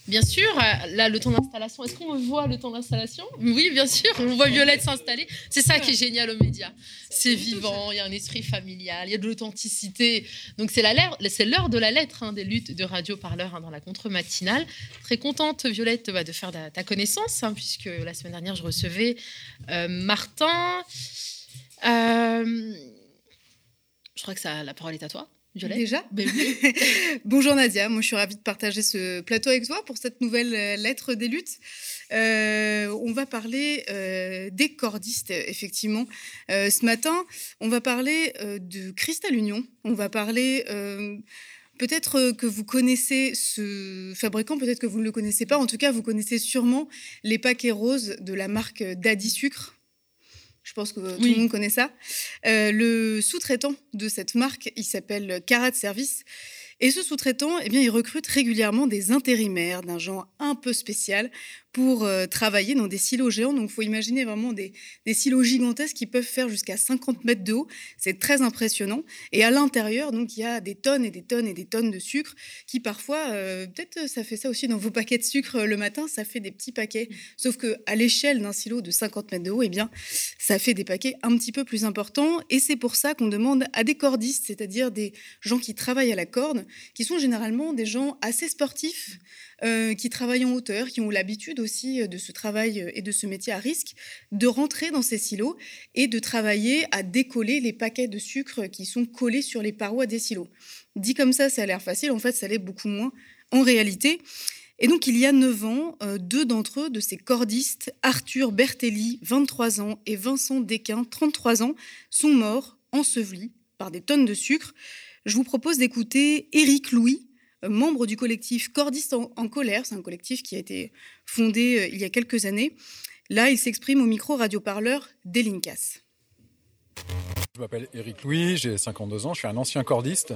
Bien sûr, euh, là, le temps d'installation. Est-ce qu'on voit le temps d'installation Oui, bien sûr, on voit Violette s'installer. C'est ça qui est génial aux médias. C'est vivant, il y a un esprit familial, il y a de l'authenticité. Donc, c'est l'heure de la lettre hein, des luttes de Radio Parleur hein, dans la contre-matinale. Très contente, Violette, bah, de faire ta, connaissance, hein, puisque la semaine dernière, je recevais euh, Martin. Euh, je crois que ça, la parole est à toi. Déjà ben Bonjour Nadia, moi je suis ravie de partager ce plateau avec toi pour cette nouvelle euh, lettre des luttes. Euh, on va parler euh, des cordistes, effectivement. ce matin, on va parler de Cristal Union. On va parler... Peut-être que vous connaissez ce fabricant, peut-être que vous ne le connaissez pas. En tout cas, vous connaissez sûrement les paquets roses de la marque Daddy Sucre. Je pense que tout le monde connaît ça. Euh, le sous-traitant de cette marque, il s'appelle Carat Service. Et ce sous-traitant, eh bien, il recrute régulièrement des intérimaires d'un genre un peu spécial pour euh, travailler dans des silos géants. Donc, il faut imaginer vraiment des, silos gigantesques qui peuvent faire jusqu'à 50 mètres de haut. C'est très impressionnant. Et à l'intérieur, donc, il y a des tonnes et des tonnes et des tonnes de sucre qui, parfois, euh, peut-être ça fait ça aussi dans vos paquets de sucre euh, le matin, ça fait des petits paquets. Sauf que à l'échelle d'un silo de 50 mètres de haut, eh bien, ça fait des paquets un petit peu plus importants. Et c'est pour ça qu'on demande à des cordistes, c'est-à-dire des gens qui travaillent à la corde, qui sont généralement des gens assez sportifs, euh, qui travaillent en hauteur, qui ont l'habitude aussi euh, de ce travail euh, et de ce métier à risque, de rentrer dans ces silos et de travailler à décoller les paquets de sucre qui sont collés sur les parois des silos. Dit comme ça, ça a l'air facile, en fait, ça l'est beaucoup moins en réalité. Et donc, il y a 9 ans, deux d'entre eux, de ces cordistes, Arthur Bertelli, 23 ans, et Vincent Desquin, 33 ans, sont morts, ensevelis par des tonnes de sucre. Je vous propose d'écouter Éric Louis, membre du collectif Cordiste en, colère. C'est un collectif qui a été fondé euh, il y a quelques années. Là, il s'exprime au micro radioparleur d'Elincas. Je m'appelle Eric Louis, j'ai 52 ans, je suis un ancien cordiste.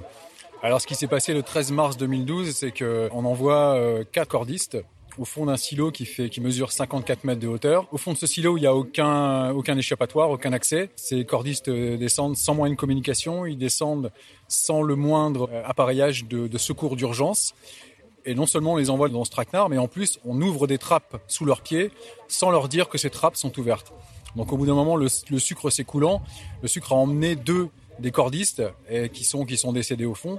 Alors ce qui s'est passé le 13 mars 2012, c'est qu'on envoie euh, quatre cordistes au fond d'un silo qui, fait, qui mesure 54 mètres de hauteur. Au fond de ce silo, il n'y a aucun, aucun échappatoire, aucun accès. Ces cordistes euh, descendent sans moyen de communication, ils descendent sans le moindre euh, appareillage de, secours d'urgence. Et non seulement on les envoie dans ce traquenard, mais en plus on ouvre des trappes sous leurs pieds sans leur dire que ces trappes sont ouvertes. Donc au bout d'un moment, le, le sucre s'écoulant, le sucre a emmené deux des cordistes et qui, sont, qui sont décédés au fond.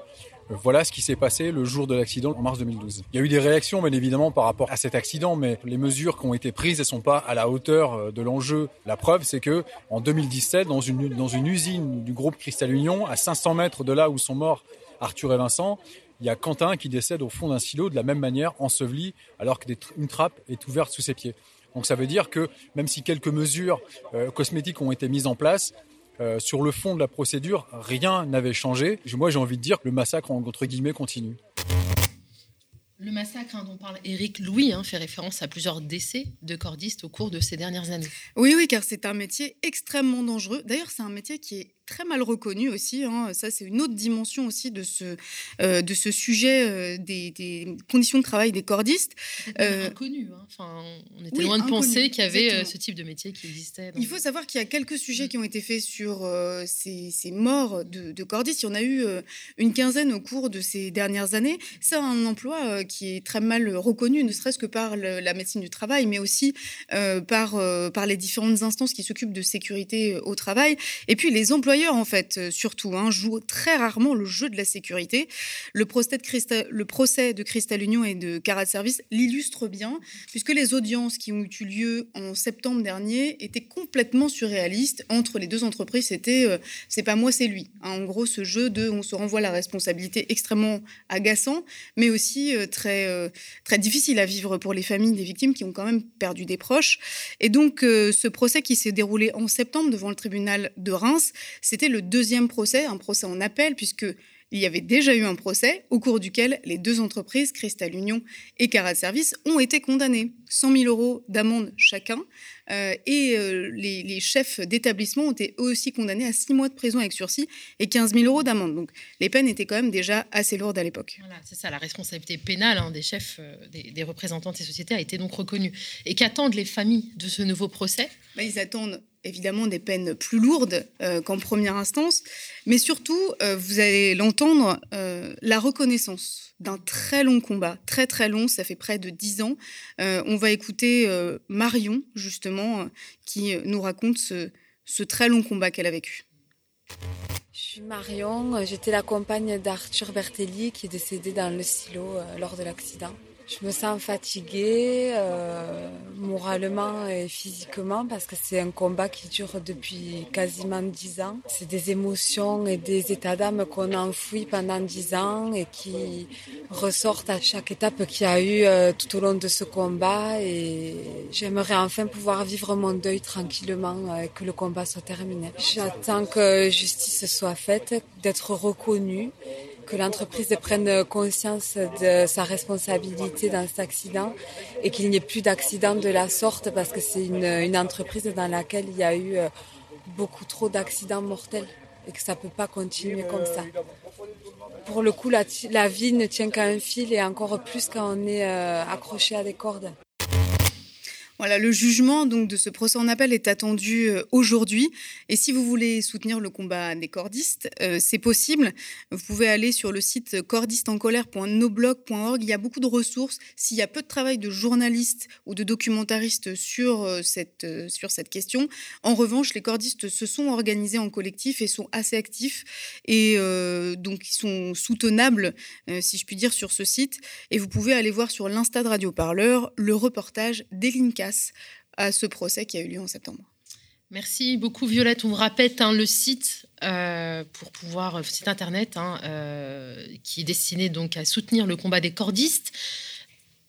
Voilà ce qui s'est passé le jour de l'accident en mars 2012. Il y a eu des réactions, bien évidemment, par rapport à cet accident, mais les mesures qui ont été prises ne sont pas à la hauteur euh, de l'enjeu. La preuve, c'est que en 2017, dans une, dans une usine du groupe Cristal Union, à 500 mètres de là où sont morts Arthur et Vincent, il y a Quentin qui décède au fond d'un silo de la même manière, enseveli, alors qu'une trappe est ouverte sous ses pieds. Donc ça veut dire que même si quelques mesures euh, cosmétiques ont été mises en place, euh, sur le fond de la procédure, rien n'avait changé. Moi, j'ai envie de dire que le massacre, entre guillemets, continue. Le massacre hein, dont parle Éric Louis hein, fait référence à plusieurs décès de cordistes au cours de ces dernières années. Oui, oui, car c'est un métier extrêmement dangereux. D'ailleurs, c'est un métier qui est très mal reconnu aussi. Hein. Ça, c'est une autre dimension aussi de ce, euh, de ce sujet euh, des, conditions de travail des cordistes. Euh, inconnu. Hein. Enfin, on était loin de penser qu'il y avait ce type de métier qui existait. Il faut savoir qu'il y a quelques sujets mm. qui ont été faits sur ces, ces, morts de, cordistes. Il y en a eu une quinzaine au cours de ces dernières années. C'est un emploi qui est très mal reconnu, ne serait-ce que par la médecine du travail, mais aussi par, par les différentes instances qui s'occupent de sécurité au travail. Et puis les emplois employeurs, en fait, euh, surtout, hein, jouent très rarement le jeu de la sécurité. Le procès de Cristal, le procès de Cristal Union et de Carat Service l'illustre bien, puisque les audiences qui ont eu lieu en septembre dernier étaient complètement surréalistes. Entre les deux entreprises, c'était euh, c'est pas moi, c'est lui. Hein, en gros, ce jeu de on se renvoie la responsabilité extrêmement agaçant, mais aussi euh, très, très difficile à vivre pour les familles des victimes qui ont quand même perdu des proches. Et donc, ce procès qui s'est déroulé en septembre devant le tribunal de Reims. C'était le deuxième procès, un procès en appel, puisque il y avait déjà eu un procès au cours duquel les deux entreprises, Cristal Union et Carat Service, ont été condamnées. 100 000 euros d'amende chacun. Euh, et euh, les, chefs d'établissement ont été eux aussi condamnés à 6 mois de prison avec sursis et 15 000 euros d'amende. Donc les peines étaient quand même déjà assez lourdes à l'époque. Voilà, c'est ça, la responsabilité pénale hein, des chefs, euh, des, représentants de ces sociétés a été donc reconnue. Et qu'attendent les familles de ce nouveau procès? Bah, Ils attendent évidemment des peines plus lourdes euh, qu'en première instance, mais surtout, euh, vous allez l'entendre, euh, la reconnaissance d'un très long combat, très très long, ça fait près de dix ans. on va écouter Marion, justement, qui nous raconte ce, ce très long combat qu'elle a vécu. Je suis Marion, j'étais la compagne d'Arthur Bertelli qui est décédé dans le silo lors de l'accident. Je me sens fatiguée, euh, moralement et physiquement, parce que c'est un combat qui dure depuis quasiment dix ans. C'est des émotions et des états d'âme qu'on enfouit pendant dix ans et qui ressortent à chaque étape qu'il y a eu euh, tout au long de ce combat. Et j'aimerais enfin pouvoir vivre mon deuil tranquillement euh, et que le combat soit terminé. J'attends que justice soit faite, d'être reconnue que l'entreprise prenne conscience de sa responsabilité dans cet accident et qu'il n'y ait plus d'accidents de la sorte parce que c'est une, entreprise dans laquelle il y a eu euh, beaucoup trop d'accidents mortels et que ça ne peut pas continuer comme ça. Pour le coup, la, la vie ne tient qu'à un fil et encore plus quand on est euh, accroché à des cordes. Voilà, le jugement donc de ce procès en appel est attendu euh, aujourd'hui. Et si vous voulez soutenir le combat des cordistes, euh, c'est possible. Vous pouvez aller sur le site cordistencolère.noblog.org. Il y a beaucoup de ressources. S'il y a peu de travail de journalistes ou de documentaristes sur euh, cette, sur cette question, en revanche, les cordistes se sont organisés en collectif et sont assez actifs. Et donc, ils sont soutenables, si je puis dire, sur ce site. Et vous pouvez aller voir sur l'Insta de Radio Parleur le reportage à ce procès qui a eu lieu en septembre. Merci beaucoup Violette. On rappelle hein, le site euh, pour pouvoir euh, site internet hein, euh, qui est destiné donc à soutenir le combat des cordistes.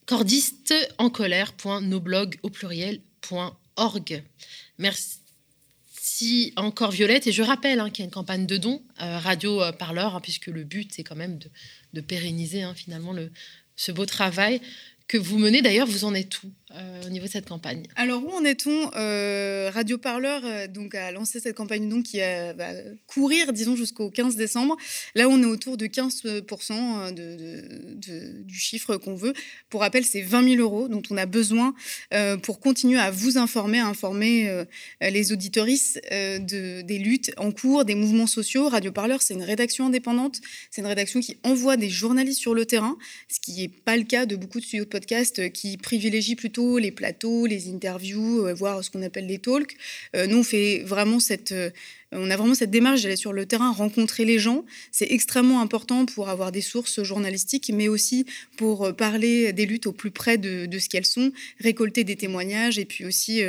Cordistes en colère.noblog au pluriel.org. Merci encore Violette et je rappelle hein, qu'il y a une campagne de dons radio parleur puisque le but c'est quand même de, pérenniser finalement le, ce beau travail que vous menez. D'ailleurs, vous en êtes où? Euh, au niveau de cette campagne Alors, où en est-on euh, Radio Parleur euh, donc, a lancé cette campagne donc, qui va courir, disons, jusqu'au 15 décembre. Là, on est autour de 15% de, du chiffre qu'on veut. Pour rappel, c'est 20 000 euros dont on a besoin pour continuer à vous informer, à informer les auditoristes de, des luttes en cours, des mouvements sociaux. Radio Parleur, c'est une rédaction indépendante. C'est une rédaction qui envoie des journalistes sur le terrain, ce qui n'est pas le cas de beaucoup de studios de podcast qui privilégient plutôt les plateaux, les interviews, euh, voir ce qu'on appelle les talks. Euh, nous, on fait vraiment cette, euh, on a vraiment cette démarche d'aller sur le terrain, rencontrer les gens. C'est extrêmement important pour avoir des sources journalistiques, mais aussi pour parler des luttes au plus près de, ce qu'elles sont, récolter des témoignages et puis aussi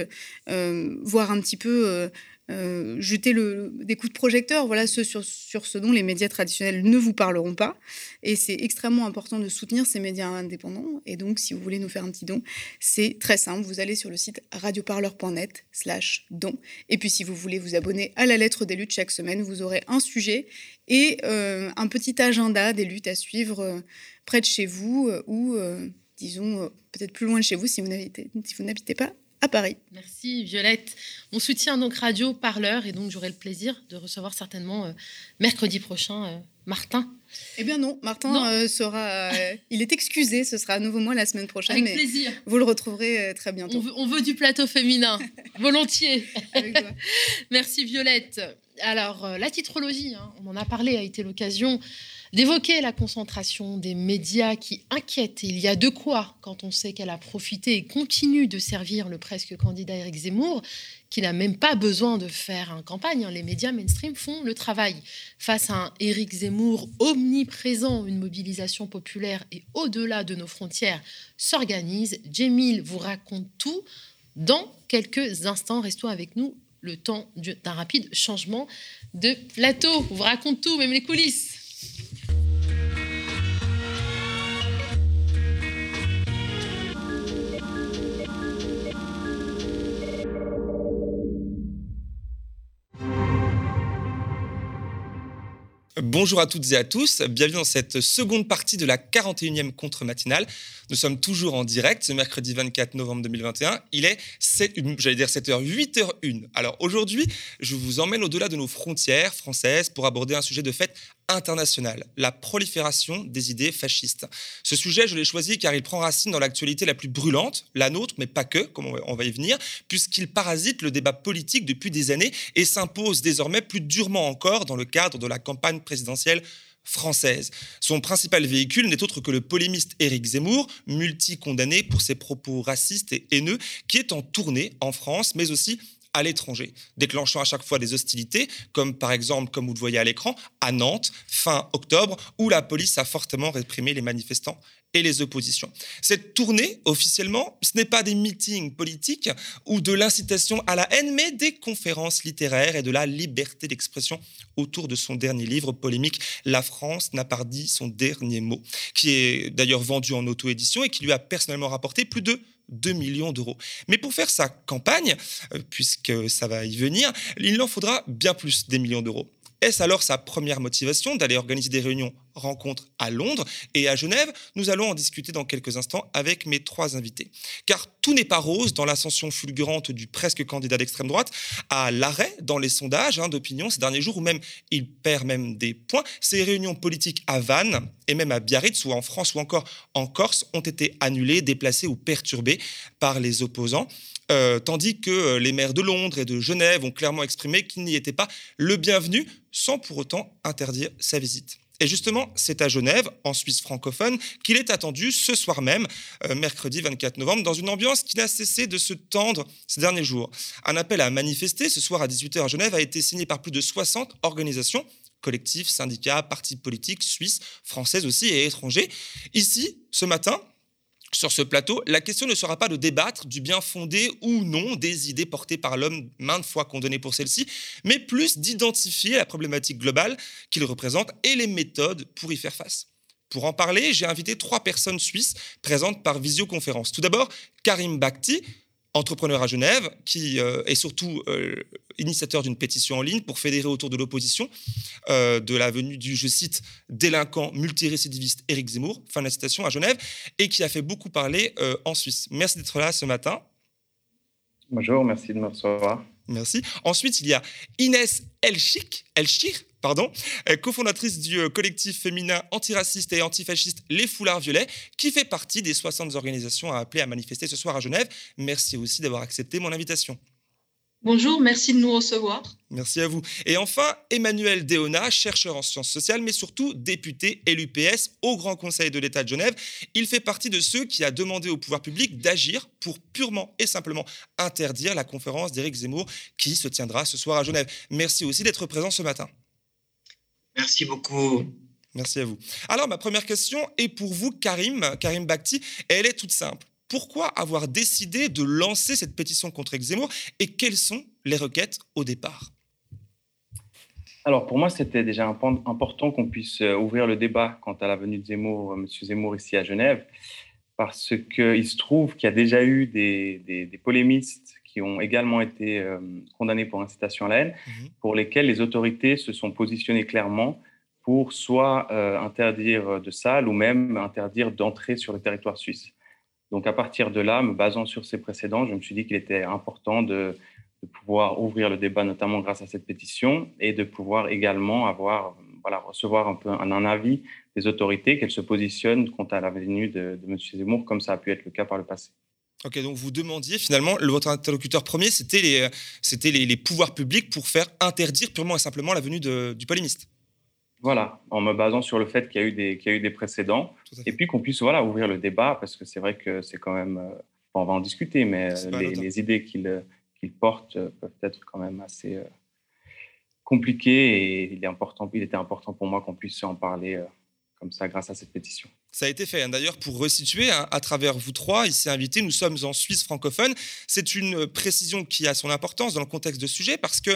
voir un petit peu jeter le, des coups de projecteur, voilà ce, sur, sur, ce dont les médias traditionnels ne vous parleront pas. Et c'est extrêmement important de soutenir ces médias indépendants. Et donc, si vous voulez nous faire un petit don, c'est très simple. Vous allez sur le site radioparleur.net slash don. Et puis, si vous voulez vous abonner à la lettre des luttes chaque semaine, vous aurez un sujet et euh, un petit agenda des luttes à suivre euh, près de chez vous ou, disons, peut-être plus loin de chez vous si vous n'habitez pas à Paris. Merci Violette. On soutient donc Radio Parleur et donc j'aurai le plaisir de recevoir certainement euh, mercredi prochain euh, Martin. Eh bien non, Martin euh, sera, il est excusé, ce sera à nouveau moi la semaine prochaine. Avec plaisir. Vous le retrouverez très bientôt. On veut, du plateau féminin, volontiers. Merci Violette. Alors la titrologie, hein, on en a parlé, a été l'occasion d'évoquer la concentration des médias qui inquiète. il y a de quoi quand on sait qu'elle a profité et continue de servir le presque candidat Éric Zemmour, qui n'a même pas besoin de faire une campagne. Hein. Les médias mainstream font le travail. Face à un Éric Zemmour omniprésent, une mobilisation populaire et au-delà de nos frontières s'organise. Jemil vous raconte tout dans quelques instants. Restons avec nous le temps d'un rapide changement de plateau. vous raconte tout, même les coulisses. Bonjour à toutes et à tous, bienvenue dans cette seconde partie de la 41e contre-matinale. Nous sommes toujours en direct, ce mercredi 24 novembre 2021. Il est, j'allais dire 7h, 8h01. Alors aujourd'hui, je vous emmène au-delà de nos frontières françaises pour aborder un sujet de fait international, la prolifération des idées fascistes. Ce sujet, je l'ai choisi car il prend racine dans l'actualité la plus brûlante, la nôtre, mais pas que, comme on va y venir, puisqu'il parasite le débat politique depuis des années et s'impose désormais plus durement encore dans le cadre de la campagne présidentielle française. Son principal véhicule n'est autre que le polémiste Éric Zemmour, multi-condamné pour ses propos racistes et haineux, qui est en tournée en France, mais aussi à l'étranger, déclenchant à chaque fois des hostilités, comme par exemple, comme vous le voyez à l'écran, à Nantes, fin octobre, où la police a fortement réprimé les manifestants et les oppositions. Cette tournée, officiellement, ce n'est pas des meetings politiques ou de l'incitation à la haine, mais des conférences littéraires et de la liberté d'expression autour de son dernier livre polémique, La France n'a pas dit son dernier mot, qui est d'ailleurs vendu en auto-édition et qui lui a personnellement rapporté plus de 2 millions d'euros. Mais pour faire sa campagne, euh, puisque ça va y venir, il en faudra bien plus des millions d'euros. Est-ce alors sa première motivation d'aller organiser des réunions, rencontres à Londres et à Genève Nous allons en discuter dans quelques instants avec mes trois invités. Car tout n'est pas rose dans l'ascension fulgurante du presque candidat d'extrême droite, à l'arrêt dans les sondages hein, d'opinion ces derniers jours, où même il perd même des points. Ces réunions politiques à Vannes et même à Biarritz, ou en France ou encore en Corse, ont été annulées, déplacées ou perturbées par les opposants. Euh, tandis que euh, les maires de Londres et de Genève ont clairement exprimé qu'il n'y était pas le bienvenu, sans pour autant interdire sa visite. Et justement, c'est à Genève, en Suisse francophone, qu'il est attendu ce soir même, euh, mercredi 24 novembre, dans une ambiance qui n'a cessé de se tendre ces derniers jours. Un appel à manifester ce soir à 18h à Genève a été signé par plus de 60 organisations collectifs, syndicats, partis politiques, suisses, françaises aussi et étrangers. Ici, ce matin, sur ce plateau, la question ne sera pas de débattre du bien fondé ou non des idées portées par l'homme maintes fois condamné pour celles-ci, mais plus d'identifier la problématique globale qu'il représente et les méthodes pour y faire face. Pour en parler, j'ai invité trois personnes suisses présentes par visioconférence. Tout d'abord, Karim Bakhti, entrepreneur à Genève, qui euh, est surtout euh, initiateur d'une pétition en ligne pour fédérer autour de l'opposition euh, de la venue du, je cite, délinquant multirécidiviste Éric Zemmour, fin de la citation, à Genève, et qui a fait beaucoup parler en Suisse. Merci d'être là ce matin. Bonjour, merci de me recevoir. Merci. Ensuite, il y a Inès Elchik, Elchir, pardon, euh, cofondatrice du euh, collectif féminin antiraciste et antifasciste Les Foulards Violets, qui fait partie des 60 organisations à appeler à manifester ce soir à Genève. Merci aussi d'avoir accepté mon invitation. Bonjour, merci de nous recevoir. Merci à vous. Et enfin, Emmanuel Déona, chercheur en sciences sociales, mais surtout député LUPS au Grand Conseil de l'État de Genève. Il fait partie de ceux qui a demandé au pouvoir public d'agir pour purement et simplement interdire la conférence d'Éric Zemmour qui se tiendra ce soir à Genève. Merci aussi d'être présent ce matin. Merci beaucoup. Merci à vous. Alors, ma première question est pour vous, Karim, Karim Bakhti. Elle est toute simple. Pourquoi avoir décidé de lancer cette pétition contre Zemmour et quelles sont les requêtes au départ? Alors pour moi, c'était déjà important qu'on puisse euh, ouvrir le débat quant à la venue de Zemmour, euh, M. Zemmour ici à Genève, parce qu'il se trouve qu'il y a déjà eu des, polémistes qui ont également été euh, condamnés pour incitation à la haine, mhm. pour lesquels les autorités se sont positionnées clairement pour soit interdire de salle ou même interdire d'entrer sur le territoire suisse. Donc à partir de là, me basant sur ces précédents, je me suis dit qu'il était important de, pouvoir ouvrir le débat, notamment grâce à cette pétition, et de pouvoir également avoir, voilà, recevoir un peu un, avis des autorités, qu'elles se positionnent quant à la venue de, de M. Zemmour, comme ça a pu être le cas par le passé. Ok, donc vous demandiez finalement, votre interlocuteur premier, c'était les, c'était les, pouvoirs publics pour faire interdire purement et simplement la venue du polémiste. Voilà, en me basant sur le fait qu'il y a eu des, qu'il y a eu des précédents, et puis qu'on puisse voilà, ouvrir le débat, parce que c'est vrai que c'est quand même, euh, on va en discuter, mais les, les, idées qu'il qu'il porte peuvent être quand même assez compliquées et il, est important, il était important pour moi qu'on puisse en parler comme ça grâce à cette pétition. Ça a été fait. D'ailleurs, pour resituer, hein, à travers vous trois, ici invités, nous sommes en Suisse francophone. C'est une précision qui a son importance dans le contexte de sujet parce que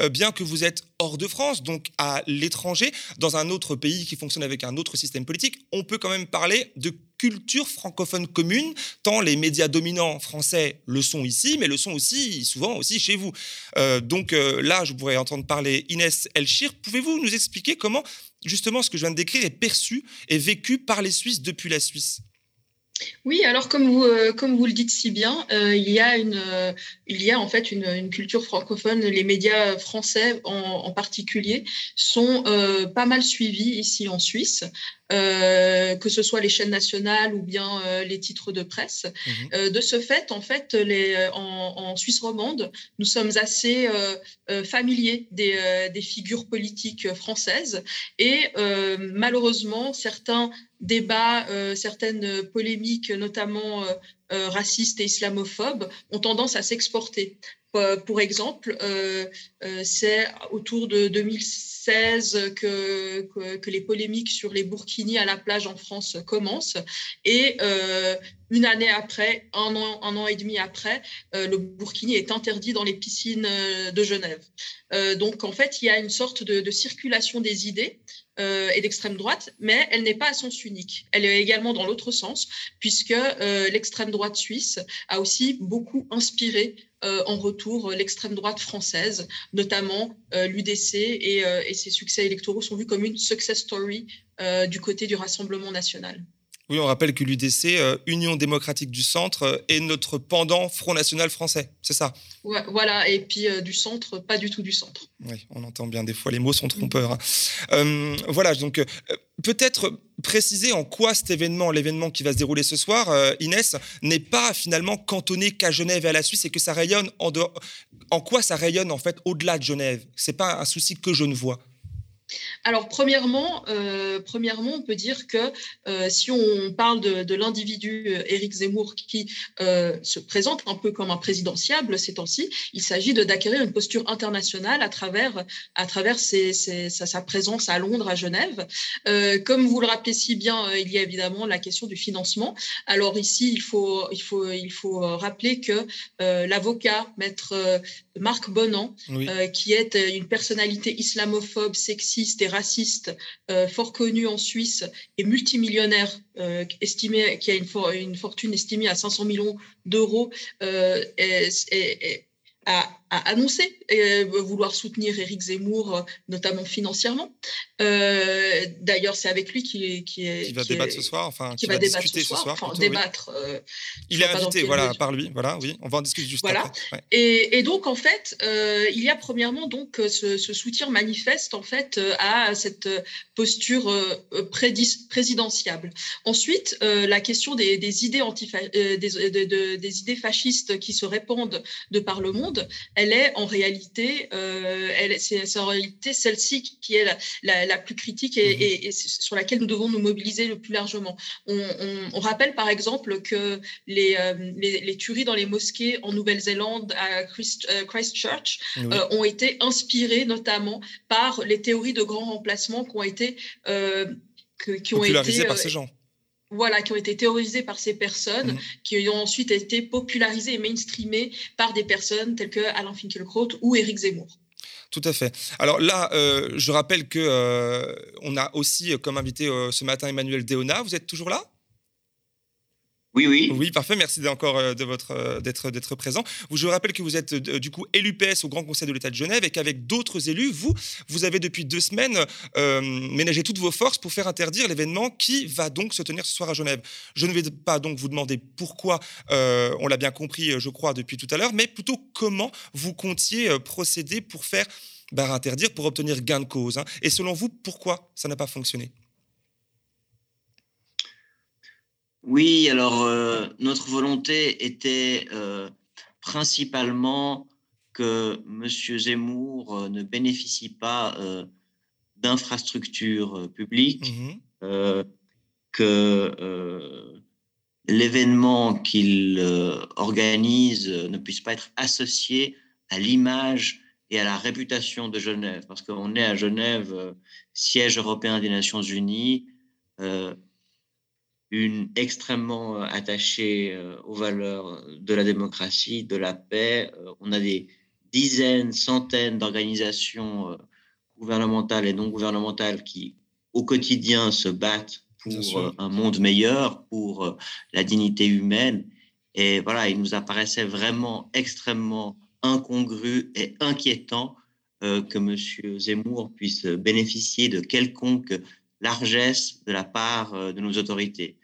euh, bien que vous êtes hors de France, donc à l'étranger, dans un autre pays qui fonctionne avec un autre système politique, on peut quand même parler de culture francophone commune, tant les médias dominants français le sont ici, mais le sont aussi souvent aussi chez vous. Euh, donc euh, là, je pourrais entendre parler Inès Elchir. Pouvez-vous nous expliquer comment justement ce que je viens de décrire est perçu et vécu par les Suisses depuis la Suisse oui, alors comme vous, euh, comme vous le dites si bien, euh, il, y a une, euh, il y a en fait une, culture francophone. Les médias français en, particulier sont pas mal suivis ici en Suisse. Euh, que ce soit les chaînes nationales ou bien euh, les titres de presse. Mhm. Euh, de ce fait, en fait, les, en, Suisse romande, nous sommes assez familiers des, des, figures politiques françaises et malheureusement, certains débats, certaines polémiques, notamment racistes et islamophobes, ont tendance à s'exporter. Pour exemple, c'est autour de 2006 que, les polémiques sur les burkinis à la plage en France commencent. Et euh, une année après, un an, un an et demi après, euh, le burkini est interdit dans les piscines euh, de Genève. donc, en fait, il y a une sorte de, circulation des idées et d'extrême droite, mais elle n'est pas à sens unique. Elle est également dans l'autre sens, puisque l'extrême droite suisse a aussi beaucoup inspiré euh, en retour l'extrême droite française, notamment euh, l'UDC et, euh, et, ses succès électoraux sont vus comme une success story du côté du Rassemblement national. Oui, on rappelle que l'UDC, Union démocratique du centre, est notre pendant Front national français, c'est ça? Voilà, et puis du centre, pas du tout du centre. Oui, on entend bien des fois, les mots sont trompeurs. Hein. voilà, donc peut-être préciser en quoi cet événement, l'événement qui va se dérouler ce soir, euh, Inès, n'est pas finalement cantonné qu'à Genève et à la Suisse et que ça rayonne en dehors. En quoi ça rayonne en fait au-delà de Genève? C'est pas un souci que je ne vois. Alors, premièrement, euh, premièrement, on peut dire que euh, si on parle de, l'individu euh, Éric Zemmour qui se présente un peu comme un présidentiable ces temps-ci, il s'agit d'acquérir une posture internationale à travers, à travers sa, présence à Londres, à Genève. comme vous le rappelez si bien, il y a évidemment la question du financement. Alors ici, il faut, il faut, il faut rappeler que l'avocat, maître Marc Bonan, qui est une personnalité islamophobe, sexiste, et raciste euh, fort connu en Suisse et multimillionnaire, euh, estimé, qui a une, une, fortune estimée à 500 millions d'euros, euh, a, annoncé vouloir soutenir Éric Zemmour, notamment financièrement. Euh, d'ailleurs, c'est avec lui qui, qui, est, qui va débattre ce soir, enfin, qui, va, débattre ce soir, enfin, débattre. Euh, il est invité, voilà, par lui, voilà, oui, on va en discuter juste voilà. après. Et, et, donc, en fait, euh, il y a premièrement donc ce, soutien manifeste en fait à cette posture présidentiable. Ensuite, la question des, des idées anti des, des, idées fascistes qui se répandent de par le monde, elle est en réalité, elle, c'est en réalité celle-ci qui est la la, plus critique et, mhm. sur laquelle nous devons nous mobiliser le plus largement. On, rappelle par exemple que les, euh, les, tueries dans les mosquées en Nouvelle-Zélande à Christ, euh, Christchurch euh, ont été inspirées notamment par les théories de grand remplacement qui ont été qui ont été par ces gens voilà, qui ont été théorisées par ces personnes, mhm. qui ont ensuite été popularisées et mainstreamées par des personnes telles que Alain Finkielkraut ou Éric Zemmour. Tout à fait. Alors là, euh, je rappelle que euh, on a aussi euh, comme invité ce matin Emmanuel Deona. Vous êtes toujours là? Oui, oui. Oui, parfait. Merci encore euh, de votre euh, d'être présent. Je rappelle que vous êtes euh, du coup élu PS au Grand Conseil de l'État de Genève et qu'avec d'autres élus, vous vous avez depuis deux semaines ménagé toutes vos forces pour faire interdire l'événement qui va donc se tenir ce soir à Genève. Je ne vais pas donc vous demander pourquoi, on l'a bien compris, je crois depuis tout à l'heure, mais plutôt comment vous comptiez procéder pour faire bah, interdire pour obtenir gain de cause. Hein. Et selon vous, pourquoi ça n'a pas fonctionné? Oui, alors euh, notre volonté était euh, principalement que M. Zemmour euh, ne bénéficie pas d'infrastructures publiques, mmh que l'événement qu'il organise ne puisse pas être associé à l'image et à la réputation de Genève, parce qu'on est à Genève, siège européen des Nations Unies, une extrêmement attachée aux valeurs de la démocratie, de la paix. On a des dizaines, centaines d'organisations gouvernementales et non gouvernementales qui, au quotidien, se battent pour euh, un monde meilleur, pour euh, la dignité humaine. Et voilà, il nous apparaissait vraiment extrêmement incongru et inquiétant euh, que M. Zemmour puisse bénéficier de quelconque largesse de la part de nos autorités.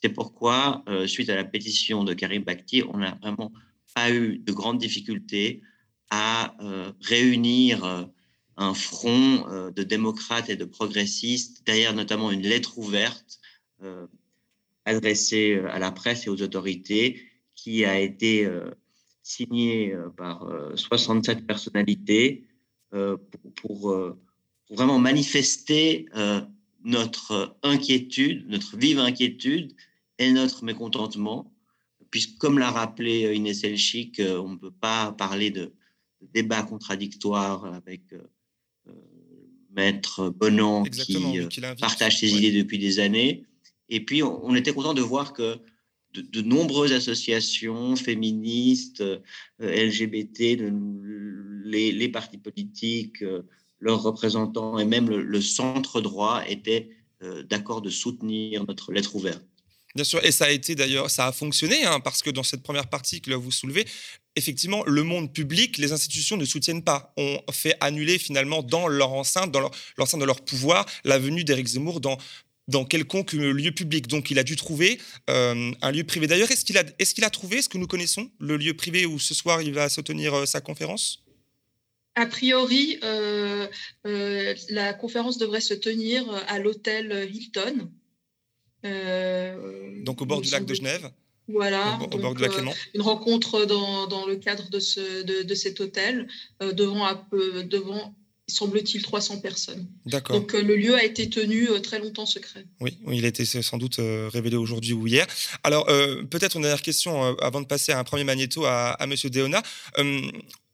C'est pourquoi, suite à la pétition de Karim Bakhti, on n'a vraiment pas eu de grandes difficultés à réunir un front euh, de démocrates et de progressistes, derrière notamment une lettre ouverte euh, adressée euh, à la presse et aux autorités, qui a été signée par 67 personnalités pour, vraiment manifester notre inquiétude, notre vive inquiétude et notre mécontentement, puisque comme l'a rappelé Inès Elchik, on ne peut pas parler de, de débat contradictoire avec euh, maître Bonan qui, euh, partage ses idées depuis des années. Et puis, on, était content de voir que de, nombreuses associations féministes, euh, LGBT, les, partis politiques, leurs représentants et même le, centre droit étaient d'accord de soutenir notre lettre ouverte. Bien sûr, et ça a été d'ailleurs, ça a fonctionné, hein, parce que dans cette première partie que vous soulevez, effectivement, le monde public, les institutions ne soutiennent pas. On fait annuler finalement dans leur enceinte, dans l'enceinte de leur pouvoir, la venue d'Éric Zemmour dans dans quelconque lieu public. Donc, il a dû trouver euh, un lieu privé. D'ailleurs, est-ce qu'il a, est qu'il a trouvé, ce que nous connaissons, le lieu privé où ce soir il va se tenir euh, sa conférence? A priori, euh, la conférence devrait se tenir à l'hôtel Hilton. Donc, au bord du lac de Genève voilà, euh, une rencontre dans, dans, le cadre de, ce, de, cet hôtel euh, devant, devant semble-t-il, 300 personnes. D'accord. Donc euh, le lieu a été tenu très longtemps secret. Oui, il a été sans doute révélé aujourd'hui ou hier. Alors peut-être une dernière question avant de passer à un premier magnéto à, à Monsieur Deona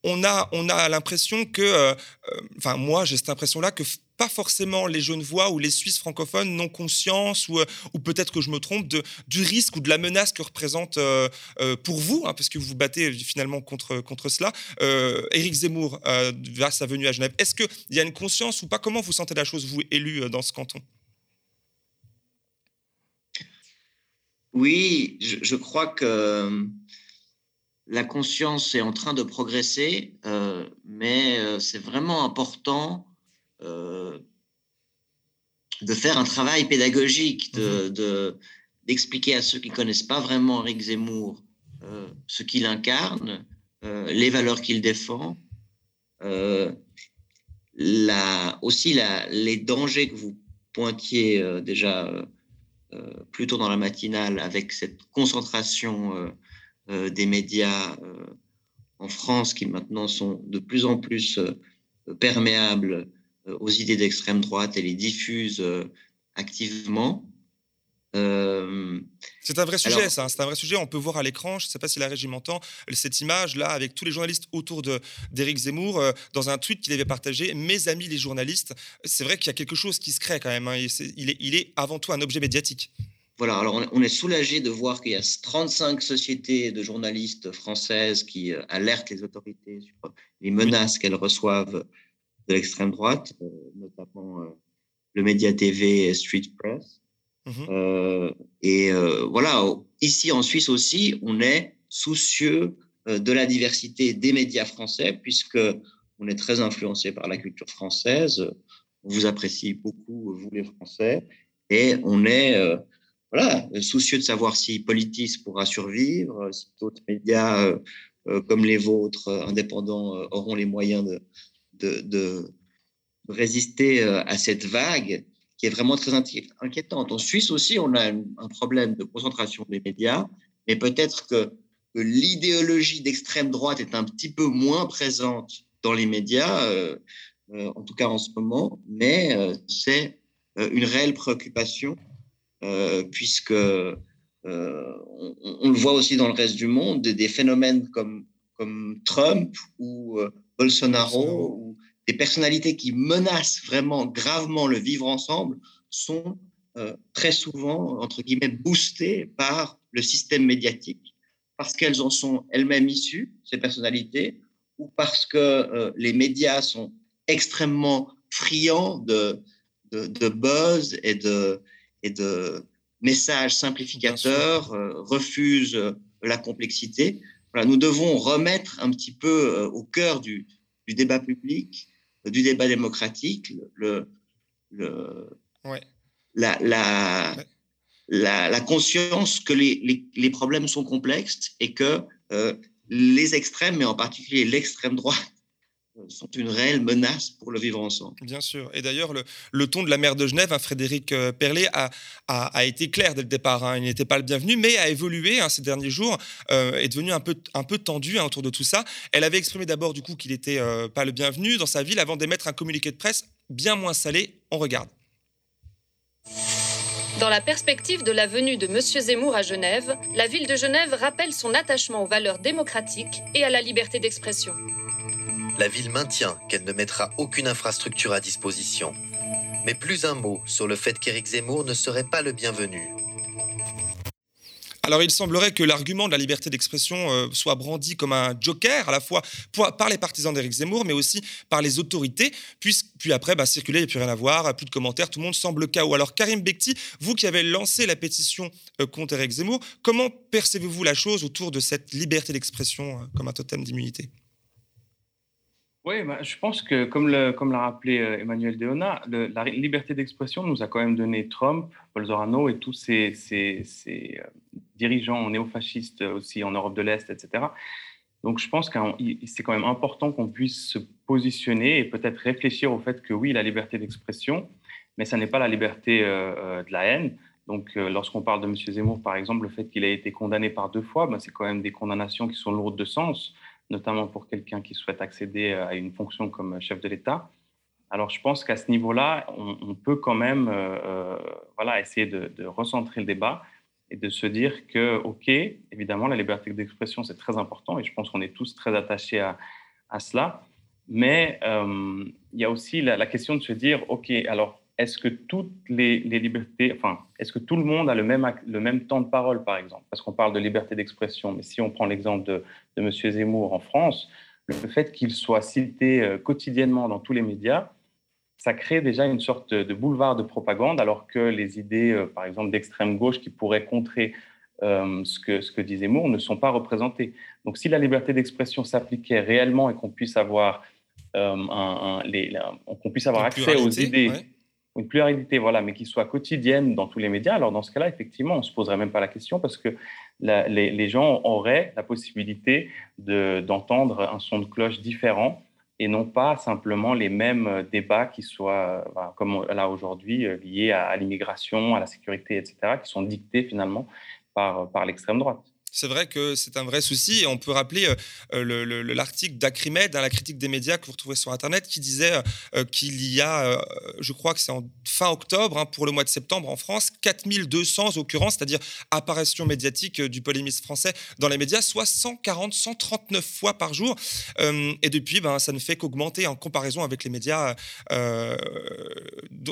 on a, on a l'impression que, euh, euh, enfin moi j'ai cette impression-là que pas forcément les Genevois ou les Suisses francophones n'ont conscience, ou, euh, ou peut-être que je me trompe, de, du risque ou de la menace que représente pour vous, hein, parce que vous vous battez finalement contre, contre cela, Éric Zemmour vers sa venue à Genève. Est-ce qu'il y a une conscience ou pas? Comment vous sentez la chose, vous, élu dans ce canton? Oui, je, crois que la conscience est en train de progresser, euh, mais euh, c'est vraiment important euh, de faire un travail pédagogique, mhm. de, d'expliquer à ceux qui connaissent pas vraiment Eric Zemmour ce qu'il incarne, les valeurs qu'il défend, la, aussi la, les dangers que vous pointiez déjà plus tôt dans la matinale avec cette concentration des médias euh, en France qui maintenant sont de plus en plus euh, perméables aux idées d'extrême droite et les diffusent activement. c'est un vrai sujet, ça. Hein. C'est un vrai sujet. On peut voir à l'écran, je ne sais pas si la régie m'entend, cette image-là avec tous les journalistes autour d'Éric Zemmour dans un tweet qu'il avait partagé. Mes amis, les journalistes, c'est vrai qu'il y a quelque chose qui se crée quand même. Hein. il, est, il est avant tout un objet médiatique. Voilà, alors on est soulagé de voir qu'il y a 35 sociétés de journalistes françaises qui euh, alertent les autorités sur les menaces qu'elles reçoivent de l'extrême droite, euh, notamment euh, le Média TV et Street Press. Mhm. et voilà, ici en Suisse aussi, on est soucieux de la diversité des médias français, puisque on est très influencé par la culture française. On vous apprécie beaucoup, vous les Français, et on est voilà, soucieux de savoir si Politis pourra survivre, si d'autres médias euh, euh, comme les vôtres, euh, indépendants, auront les moyens de, résister à cette vague qui est vraiment très inquiétante. En Suisse aussi, on a un problème de concentration des médias, mais peut-être que, l'idéologie d'extrême droite est un petit peu moins présente dans les médias, en tout cas en ce moment, mais c'est une réelle préoccupation euh, puisque on, le voit aussi dans le reste du monde, des, phénomènes comme, comme Trump ou Bolsonaro, ou des personnalités qui menacent vraiment gravement le vivre ensemble sont très souvent, entre guillemets, boostées par le système médiatique. Parce qu'elles en sont elles-mêmes issues, ces personnalités, ou parce que euh, les médias sont extrêmement friands de, de, buzz et de, et de messages simplificateurs, euh, refusent euh, la complexité. Voilà, nous devons remettre un petit peu au cœur du, du, débat public, du débat démocratique, le, le, la, la, la, conscience que les, les, problèmes sont complexes et que euh, les extrêmes, mais en particulier l'extrême droite, euh, sont une réelle menace pour le vivre ensemble. Bien sûr. Et d'ailleurs, le, le, ton de la maire de Genève, hein, Frédéric euh, Perlet, a, a, été clair dès le départ. Hein. Il n'était pas le bienvenu, mais a évolué hein, ces derniers jours, est devenu un peu, un peu tendu autour de tout ça. Elle avait exprimé d'abord du coup qu'il n'était pas le bienvenu dans sa ville avant d'émettre un communiqué de presse bien moins salé. On regarde. Dans la perspective de la venue de M. Zemmour à Genève, la ville de Genève rappelle son attachement aux valeurs démocratiques et à la liberté d'expression. La ville maintient qu'elle ne mettra aucune infrastructure à disposition. Mais plus un mot sur le fait qu'Éric Zemmour ne serait pas le bienvenu. Alors il semblerait que l'argument de la liberté d'expression euh, soit brandi comme un joker, à la fois par les partisans d'Éric Zemmour, mais aussi par les autorités, puis, puis après, bah, circuler, il n'y a plus rien à voir, plus de commentaires, tout le monde semble chaos. Alors Karim Bekti, vous qui avez lancé la pétition euh, contre Éric Zemmour, comment percevez-vous la chose autour de cette liberté d'expression euh, comme un totem d'immunité? Oui, bah, je pense que, comme l'a rappelé Emmanuel Deona, la liberté d'expression nous a quand même donné Trump, Bolsonaro et tous ces, ces, dirigeants néofascistes aussi en Europe de l'Est, etc. Donc je pense que c'est quand même important qu'on puisse se positionner et peut-être réfléchir au fait que oui, la liberté d'expression, mais ça n'est pas la liberté euh, euh, de la haine. Donc euh, lorsqu'on parle de M. Zemmour, par exemple, le fait qu'il ait été condamné par deux fois, ben, c'est quand même des condamnations qui sont lourdes de sens, notamment pour quelqu'un qui souhaite accéder à une fonction comme chef de l'État. Alors je pense qu'à ce niveau-là, on, peut quand même voilà, essayer de, recentrer le débat et de se dire que, OK, évidemment, la liberté d'expression, c'est très important et je pense qu'on est tous très attachés à, à cela. Mais euh, il y a aussi la, question de se dire, OK, alors est-ce que toutes les, les, libertés, enfin, est-ce que tout le monde a le même, le même temps de parole, par exemple? Parce qu'on parle de liberté d'expression, mais si on prend l'exemple de, de M. Zemmour en France, le fait qu'il soit cité euh, quotidiennement dans tous les médias, ça crée déjà une sorte de boulevard de propagande, alors que les idées, euh, par exemple, d'extrême gauche qui pourraient contrer euh, ce, que, ce que dit Zemmour ne sont pas représentées. Donc, si la liberté d'expression s'appliquait réellement et qu'on puisse avoir, euh, un, qu'on puisse avoir accès aux idées, une pluralité, voilà, mais qui soit quotidienne dans tous les médias, alors dans ce cas-là, effectivement, on ne se poserait même pas la question parce que les, gens auraient la possibilité d'entendre un son de cloche différent et non pas simplement les mêmes euh, débats qui soient, euh, comme là aujourd'hui, euh, liés à, l'immigration, à la sécurité, etc., qui sont dictés finalement par, par l'extrême droite. C'est vrai que c'est un vrai souci. On peut rappeler euh, euh, l'article d'Acrimed, hein, la critique des médias que vous retrouvez sur Internet, qui disait euh, qu'il y a, je crois que c'est en fin octobre, hein, pour le mois de septembre en France, 4200 occurrences, c'est-à-dire apparitions médiatiques du polémiste français dans les médias, soit 140, 139 fois par jour. et depuis, ben, ça ne fait qu'augmenter en comparaison avec les médias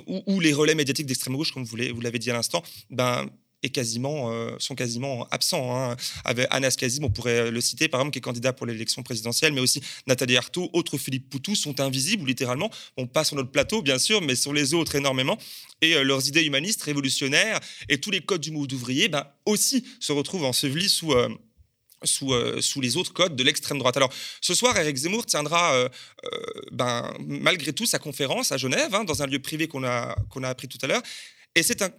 ou, les relais médiatiques d'extrême gauche, comme vous l'avez dit à l'instant. Ben, quasiment, euh, sont quasiment absents. Hein. Avec Anas Kazim, on pourrait le citer, par exemple, qui est candidat pour l'élection présidentielle, mais aussi Nathalie Arthaud, autres Philippe Poutou sont invisibles, littéralement. On passe sur notre plateau, bien sûr, mais sur les autres énormément. Et euh, leurs idées humanistes, révolutionnaires, et tous les codes du mouvement ouvrier, ben, aussi se retrouvent ensevelis sous... Euh, sous, les autres codes de l'extrême droite. Alors, ce soir, Eric Zemmour tiendra, ben, malgré tout, sa conférence à Genève, hein, dans un lieu privé qu'on a, qu'on a appris tout à l'heure. Et c'est un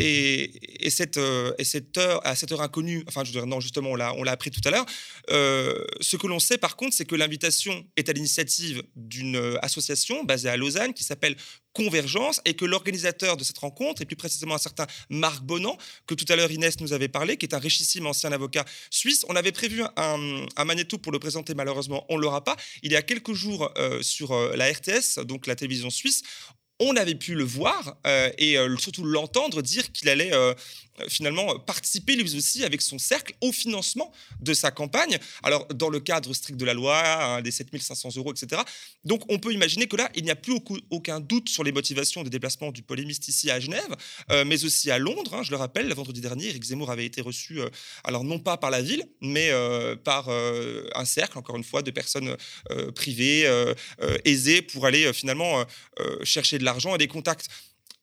euh, et cette heure, à cette heure inconnue, enfin, je dirais, non, justement, on l'a, on l'a appris tout à l'heure. Euh, ce que l'on sait, par contre, c'est que l'invitation est à l'initiative d'une euh, association basée à Lausanne qui s'appelle Convergence et que l'organisateur de cette rencontre, et plus précisément un certain Marc Bonan, que tout à l'heure Inès nous avait parlé, qui est un richissime ancien avocat suisse. On avait prévu un, un magnéto pour le présenter, malheureusement, on ne l'aura pas. Il y a quelques jours sur la RTS, donc la télévision suisse, on avait pu le voir euh, et euh, surtout l'entendre dire qu'il allait, euh, finalement participer lui aussi avec son cercle au financement de sa campagne. Alors, dans le cadre strict de la loi, hein, des 7500 euros, etc. Donc, on peut imaginer que là, il n'y a plus aucun doute sur les motivations de déplacement du polémiste ici à Genève, mais aussi à Londres. Hein, je le rappelle, le vendredi dernier, Eric Zemmour avait été reçu, alors non pas par la ville, mais par un cercle, encore une fois, de personnes privées, aisées, pour aller finalement chercher de l'argent et des contacts.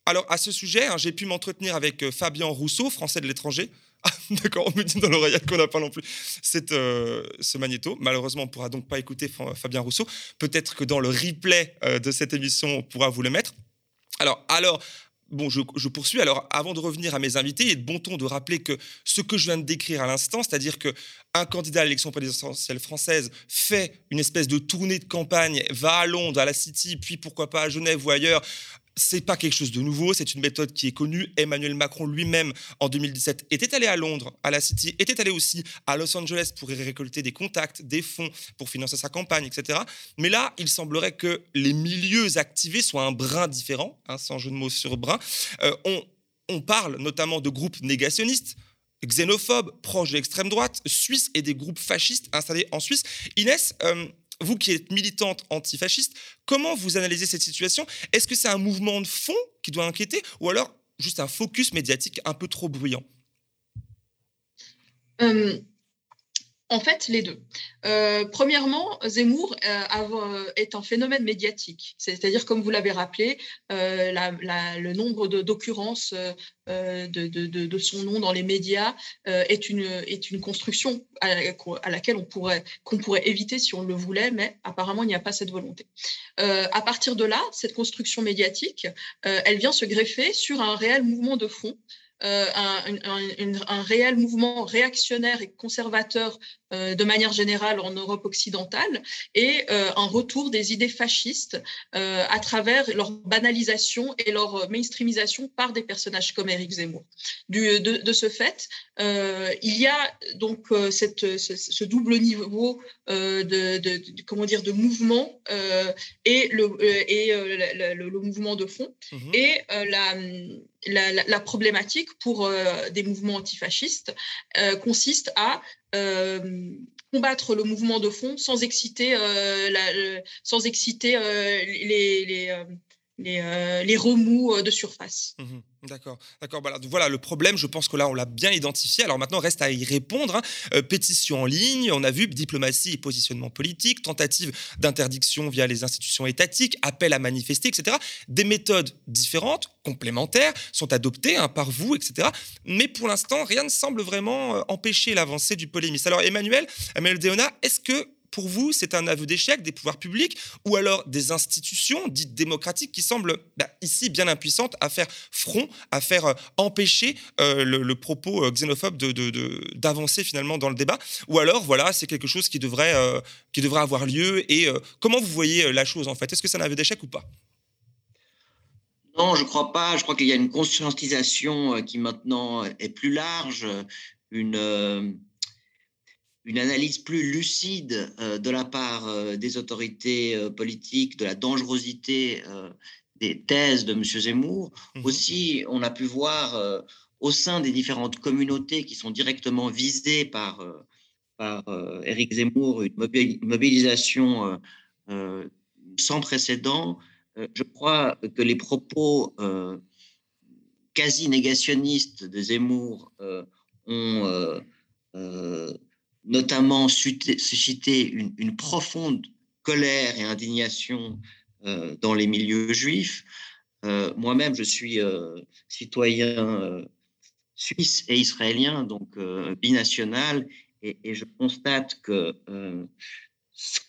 Alors, à ce sujet, hein, j'ai pu m'entretenir avec euh, Fabien Rousseau, français de l'étranger. D'accord, on me dit dans l'oreillette qu'on n'a pas non plus euh, ce magnéto. Malheureusement, on ne pourra donc pas écouter Fabien Rousseau. Peut-être que dans le replay euh, de cette émission, on pourra vous le mettre. Alors, alors Bon, je, je, poursuis. Alors, avant de revenir à mes invités, il est de bon ton de rappeler que ce que je viens de décrire à l'instant, c'est-à-dire que un candidat à l'élection présidentielle française fait une espèce de tournée de campagne, va à Londres, à la City, puis pourquoi pas à Genève ou ailleurs, c'est pas quelque chose de nouveau, c'est une méthode qui est connue. Emmanuel Macron lui-même, en 2017, était allé à Londres, à la City, était allé aussi à Los Angeles pour y récolter des contacts, des fonds pour financer sa campagne, etc. Mais là, il semblerait que les milieux activés soient un brin différent, hein, sans jeu de mots sur brin. Euh, on, parle notamment de groupes négationnistes, xénophobes, proches de l'extrême droite, suisses et des groupes fascistes installés en Suisse. Inès, euh, vous qui êtes militante antifasciste, comment vous analysez cette situation? Est-ce que c'est un mouvement de fond qui doit inquiéter ou alors juste un focus médiatique un peu trop bruyant? Euh, en fait, les deux. Euh, premièrement, Zemmour euh, euh, est un phénomène médiatique. C'est-à-dire, comme vous l'avez rappelé, le nombre d'occurrences de, son nom dans les médias est, une, est une construction à, laquelle on pourrait, qu'on pourrait éviter si on le voulait, mais apparemment, il n'y a pas cette volonté. à partir de là, cette construction médiatique, elle vient se greffer sur un réel mouvement de fond euh, un, réel mouvement réactionnaire et conservateur euh, de manière générale en Europe occidentale et euh, un retour des idées fascistes à travers leur banalisation et leur mainstreamisation par des personnages comme Éric Zemmour. Du, de, ce fait, il y a donc cette, ce, double niveau de, comment dire, de mouvement et le, et le, mouvement de fond mmh et la la, problématique pour euh, des mouvements antifascistes euh, consiste à euh, combattre le mouvement de fond sans exciter, sans exciter les, les, remous de surface. Mmh D'accord, d'accord. Voilà, le problème, je pense que là, on l'a bien identifié. Alors maintenant, reste à y répondre. Hein. Euh, pétition en ligne, on a vu diplomatie et positionnement politique, tentative d'interdiction via les institutions étatiques, appel à manifester, etc. Des méthodes différentes, complémentaires, sont adoptées hein, par vous, etc. Mais pour l'instant, rien ne semble vraiment euh, empêcher l'avancée du polémisme. Alors Emmanuel, Emmanuel Deona, est-ce que pour vous, c'est un aveu d'échec des pouvoirs publics ou alors des institutions dites démocratiques qui semblent bah, ici bien impuissantes à faire front, à faire euh, empêcher euh, le, propos euh, xénophobe d'avancer finalement dans le débat. Ou alors, voilà, c'est quelque chose qui devrait, qui devrait avoir lieu Et comment vous voyez la chose en fait? Est-ce que c'est un aveu d'échec ou pas? Non, je ne crois pas. Je crois qu'il y a une conscientisation qui maintenant est plus large, une, une analyse plus lucide euh, de la part euh, des autorités euh, politiques de la dangerosité des thèses de M. Zemmour. Mhm. Aussi, on a pu voir au sein des différentes communautés qui sont directement visées par, par Éric Zemmour une mobilisation sans précédent. je crois que les propos quasi négationnistes de Zemmour ont notamment suscité une, une, profonde colère et indignation euh, dans les milieux juifs. Euh, moi-même, je suis euh, citoyen suisse et israélien, donc binational, et, et, je constate que ce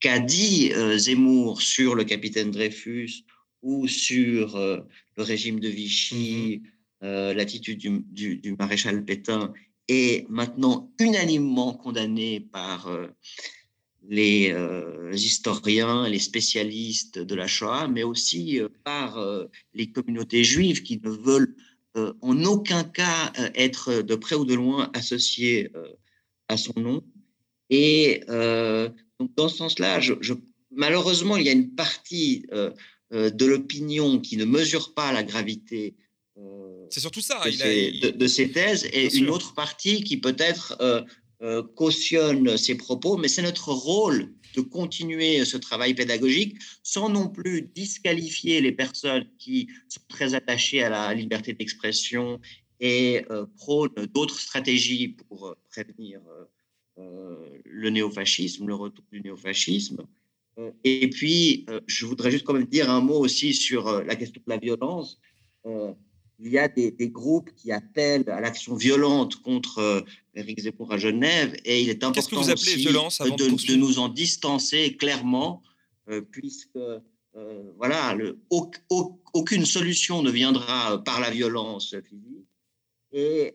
qu'a dit Zemmour sur le capitaine Dreyfus ou sur le régime de Vichy, mm-hmm. l'attitude du, du, du, maréchal Pétain est maintenant unanimement condamné par euh, les euh, historiens, les spécialistes de la Shoah, mais aussi euh, par les communautés juives qui ne veulent en aucun cas être de près ou de loin associées à son nom. Et donc dans ce sens-là, malheureusement, il y a une partie de l'opinion qui ne mesure pas la gravité c'est surtout ça. De, ces, de, ces, thèses et une autre partie qui peut-être cautionne ces propos, mais c'est notre rôle de continuer ce travail pédagogique sans non plus disqualifier les personnes qui sont très attachées à la liberté d'expression et euh, prônent d'autres stratégies pour euh, prévenir euh, le néofascisme, le retour du néofascisme. Et puis, je voudrais juste quand même dire un mot aussi sur la question de la violence il y a des, groupes qui appellent à l'action violente contre Éric Zemmour à Genève et il est important aussi violence de, nous en distancer clairement puisque voilà, le, aucune solution ne viendra par la violence physique et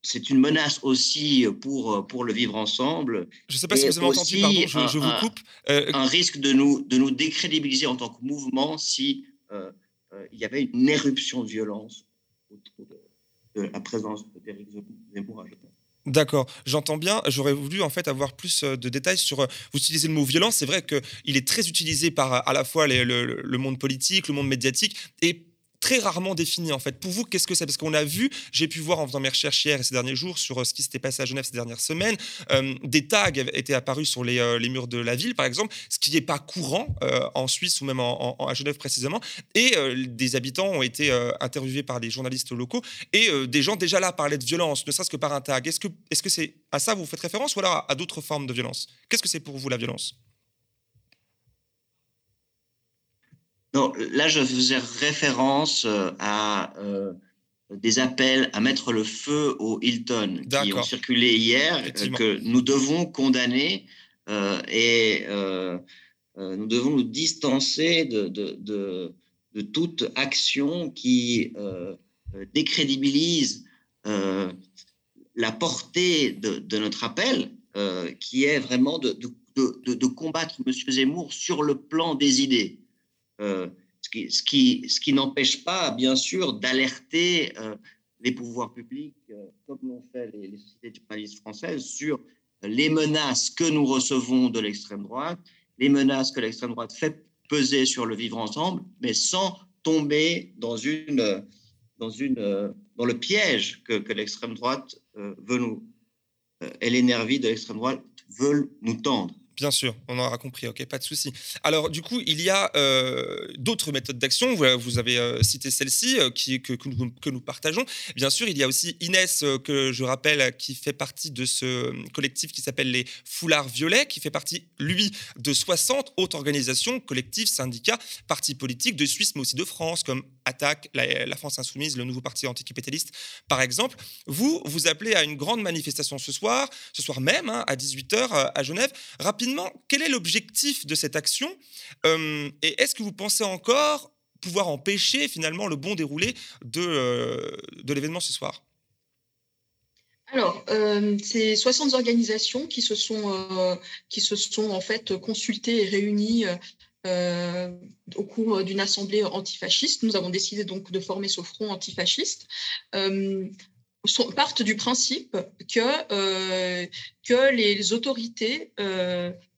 c'est une menace aussi pour, pour le vivre ensemble. Je ne sais pas si vous avez entendu, pardon, je, vous coupe. un risque de nous, de nous décrédibiliser en tant que mouvement si euh, il y avait une éruption de violence autour de, la présence d'Éric Zemmour D'accord, j'entends bien. J'aurais voulu en fait avoir plus euh, de détails sur. Euh, vous utilisez le mot violence. C'est vrai qu'il est très utilisé par à la fois le, le, monde politique, le monde médiatique et très rarement défini en fait. Pour vous, qu'est-ce que c'est? Parce qu'on a vu, j'ai pu voir en faisant mes recherches hier et ces derniers jours sur euh, ce qui s'était passé à Genève ces dernières semaines, euh, des tags étaient apparus sur les, euh, les, murs de la ville, par exemple, ce qui n'est pas courant en Suisse ou même en, à Genève précisément. Et des habitants ont été interviewés par des journalistes locaux et des gens déjà là parlaient de violence, ne serait-ce que par un tag. Est-ce que que c'est à ça vous faites référence ou alors à d'autres formes de violence? Qu'est-ce que c'est pour vous la violence? Non, là, je faisais référence euh, à euh, des appels à mettre le feu au Hilton qui ont circulé hier, euh, que nous devons condamner et nous devons nous distancer de, de, de, toute action qui décrédibilise la portée de, notre appel, qui est vraiment de, de combattre M. Zemmour sur le plan des idées. Euh, ce qui, n'empêche pas, bien sûr, d'alerter euh, les pouvoirs publics, euh, comme l'ont fait les, sociétés journalistes françaises, sur les menaces que nous recevons de l'extrême droite, les menaces que l'extrême droite fait peser sur le vivre ensemble, mais sans tomber dans, le piège que, que l'extrême droite veut nous, et l'énergie de l'extrême droite veulent nous tendre. Bien sûr, on aura compris, ok, pas de souci. Alors, du coup, il y a euh, d'autres méthodes d'action. Vous, avez euh, cité celle-ci euh, que, que, nous, partageons. Bien sûr, il y a aussi Inès, que je rappelle, qui fait partie de ce collectif qui s'appelle les Foulards Violets, qui fait partie, lui, de 60 autres organisations, collectifs, syndicats, partis politiques de Suisse, mais aussi de France, comme Attaque, la, France Insoumise, le nouveau parti anticapitaliste, par exemple. Vous, vous appelez à une grande manifestation ce soir, ce soir même, hein, à 18h à Genève. Rapidement, quel est l'objectif de cette action euh, Et est-ce que vous pensez encore pouvoir empêcher finalement le bon déroulé de, euh, de l'événement ce soir? Alors, euh, c'est 60 organisations qui se sont, qui se sont en fait consultées et réunies au cours d'une assemblée antifasciste. Nous avons décidé donc de former ce front antifasciste. Sont, partent du principe que, que les autorités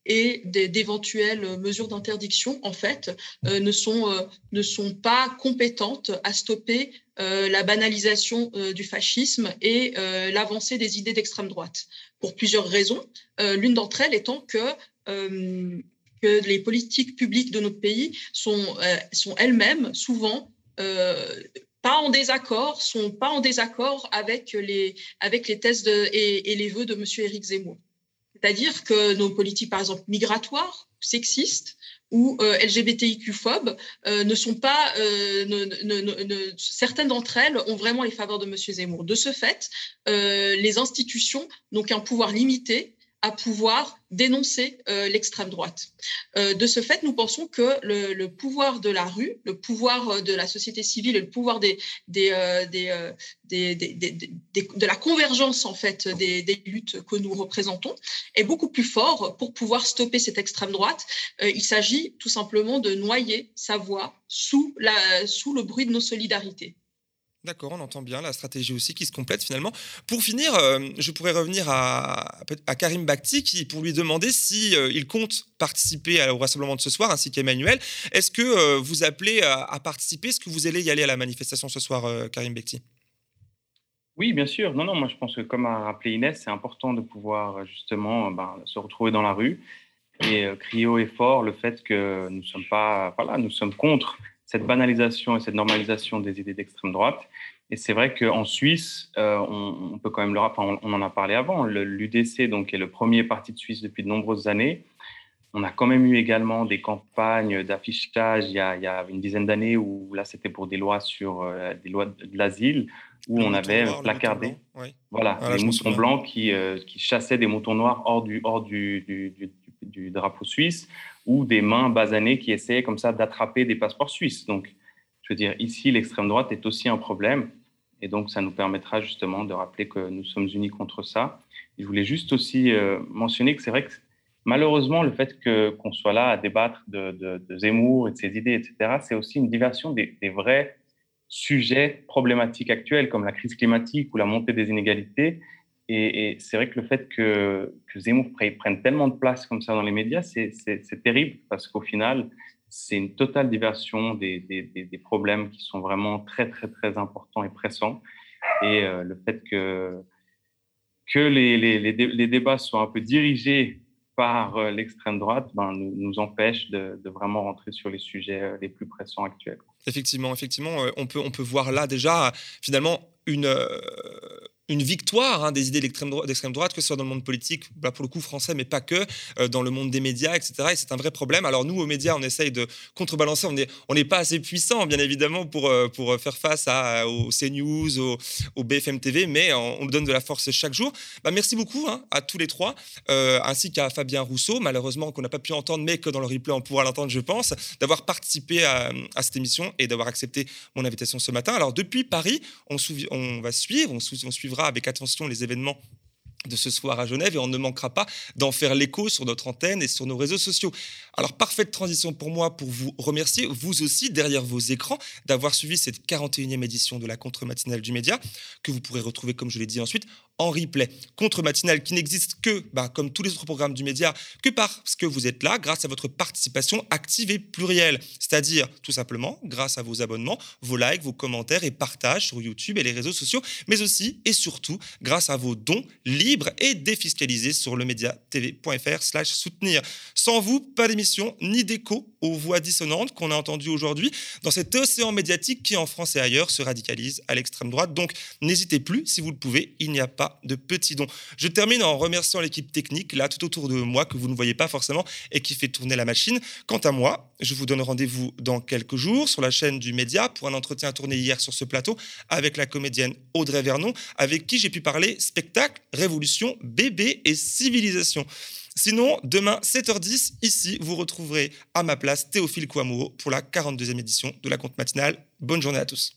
et d'éventuelles mesures d'interdiction, en fait, euh, ne, sont, euh, ne sont pas compétentes à stopper euh, la banalisation du fascisme et l'avancée des idées d'extrême droite, pour plusieurs raisons. L'une d'entre elles étant que que les politiques publiques de notre pays sont, sont elles-mêmes souvent pas en désaccord, sont pas en désaccord avec les, avec les thèses et, les vœux de M. Éric Zemmour. C'est-à-dire que nos politiques, par exemple, migratoires, sexistes ou euh, LGBTIQ-phobes, euh, ne sont pas, euh, certaines d'entre elles ont vraiment les faveurs de M. Zemmour. De ce fait, les institutions n'ont qu'un pouvoir limité à pouvoir dénoncer euh, l'extrême droite. Euh, de ce fait, nous pensons que le, pouvoir de la rue, le pouvoir euh, de la société civile et le pouvoir des, des, des, de la convergence en fait des, luttes que nous représentons est beaucoup plus fort pour pouvoir stopper cette extrême droite. il s'agit tout simplement de noyer sa voix sous, la, sous le bruit de nos solidarités. D'accord, on entend bien la stratégie aussi qui se complète finalement. Pour finir, euh, je pourrais revenir à, Karim Bakhti pour lui demander si euh, il compte participer au rassemblement de ce soir, ainsi qu'Emmanuel. Est-ce que euh, vous appelez à, participer? Est-ce que vous allez y aller à la manifestation ce soir, Karim Bakhti? Oui, bien sûr. Non, non, moi je pense que comme a rappelé Inès, c'est important de pouvoir justement ben, se retrouver dans la rue et crier haut et fort le fait que nous sommes pas, voilà, nous sommes contre cette banalisation et cette normalisation des idées d'extrême droite. Et c'est vrai qu'en Suisse, euh, on, peut quand même le rappeler, on, en a parlé avant, l'UDC donc, est le premier parti de Suisse depuis de nombreuses années. On a quand même eu également des campagnes d'affichage il, y a une dizaine d'années où là c'était pour des lois sur euh, des lois de, l'asile où on avait placardé voilà, des moutons blancs qui, euh, qui, chassaient des moutons noirs hors du, hors du, du, du drapeau suisse ou des mains basanées qui essayaient comme ça d'attraper des passeports suisses. Donc, je veux dire, ici, l'extrême droite est aussi un problème. Et donc, ça nous permettra justement de rappeler que nous sommes unis contre ça. je voulais juste aussi euh, mentionner que c'est vrai que malheureusement, le fait qu'on soit là à débattre de, Zemmour et de ses idées, etc., c'est aussi une diversion des, vrais sujets problématiques actuels, comme la crise climatique ou la montée des inégalités, et, c'est vrai que le fait que, Zemmour prenne tellement de place comme ça dans les médias, c'est terrible parce qu'au final, c'est une totale diversion des, problèmes qui sont vraiment très, très, très importants et pressants. Et euh, le fait que, que les, débats soient un peu dirigés par euh, l'extrême droite ben, nous, empêche de, de, vraiment rentrer sur les sujets euh, les plus pressants actuels. Effectivement, effectivement, on peut, on peut voir là déjà finalement une, une victoire hein, des idées d'extrême droite, que ce soit dans le monde politique, bah, pour le coup français, mais pas que, euh, dans le monde des médias, etc. Et c'est un vrai problème. Alors nous, aux médias, on essaye de contrebalancer. On n'est on pas assez puissant, bien évidemment, pour, euh, pour faire face à, aux CNews, au, au BFM TV, mais on, donne de la force chaque jour. Bah, merci beaucoup hein, à tous les trois, euh, ainsi qu'à Fabien Rousseau, malheureusement qu'on n'a pas pu entendre, mais que dans le replay, on pourra l'entendre, je pense, d'avoir participé à, cette émission et d'avoir accepté mon invitation ce matin. Alors depuis Paris, on, on va suivre, on, on suivra avec attention les événements de ce soir à Genève et on ne manquera pas d'en faire l'écho sur notre antenne et sur nos réseaux sociaux. Alors, parfaite transition pour moi pour vous remercier, vous aussi, derrière vos écrans, d'avoir suivi cette 41e édition de la contre-matinale du média, que vous pourrez retrouver, comme je l'ai dit ensuite, en replay. Contre-matinale qui n'existe que, bah, comme tous les autres programmes du média, que parce que vous êtes là, grâce à votre participation active et plurielle. C'est-à-dire, tout simplement, grâce à vos abonnements, vos likes, vos commentaires et partages sur YouTube et les réseaux sociaux, mais aussi et surtout grâce à vos dons libres et défiscalisés sur le slash soutenir. Sans vous, pas d'émission ni d'écho aux voix dissonantes qu'on a entendues aujourd'hui dans cet océan médiatique qui, en France et ailleurs, se radicalise à l'extrême droite. Donc, n'hésitez plus, si vous le pouvez, il n'y a pas de petits dons. Je termine en remerciant l'équipe technique, là, tout autour de moi, que vous ne voyez pas forcément et qui fait tourner la machine. Quant à moi, je vous donne rendez-vous dans quelques jours sur la chaîne du Média pour un entretien tourné hier sur ce plateau avec la comédienne Audrey Vernon, avec qui j'ai pu parler spectacle, révolution, bébé et civilisation. Sinon, demain, 7h10, ici, vous retrouverez à ma place Théophile Kouamouo pour la 42e édition de la compte matinale. Bonne journée à tous.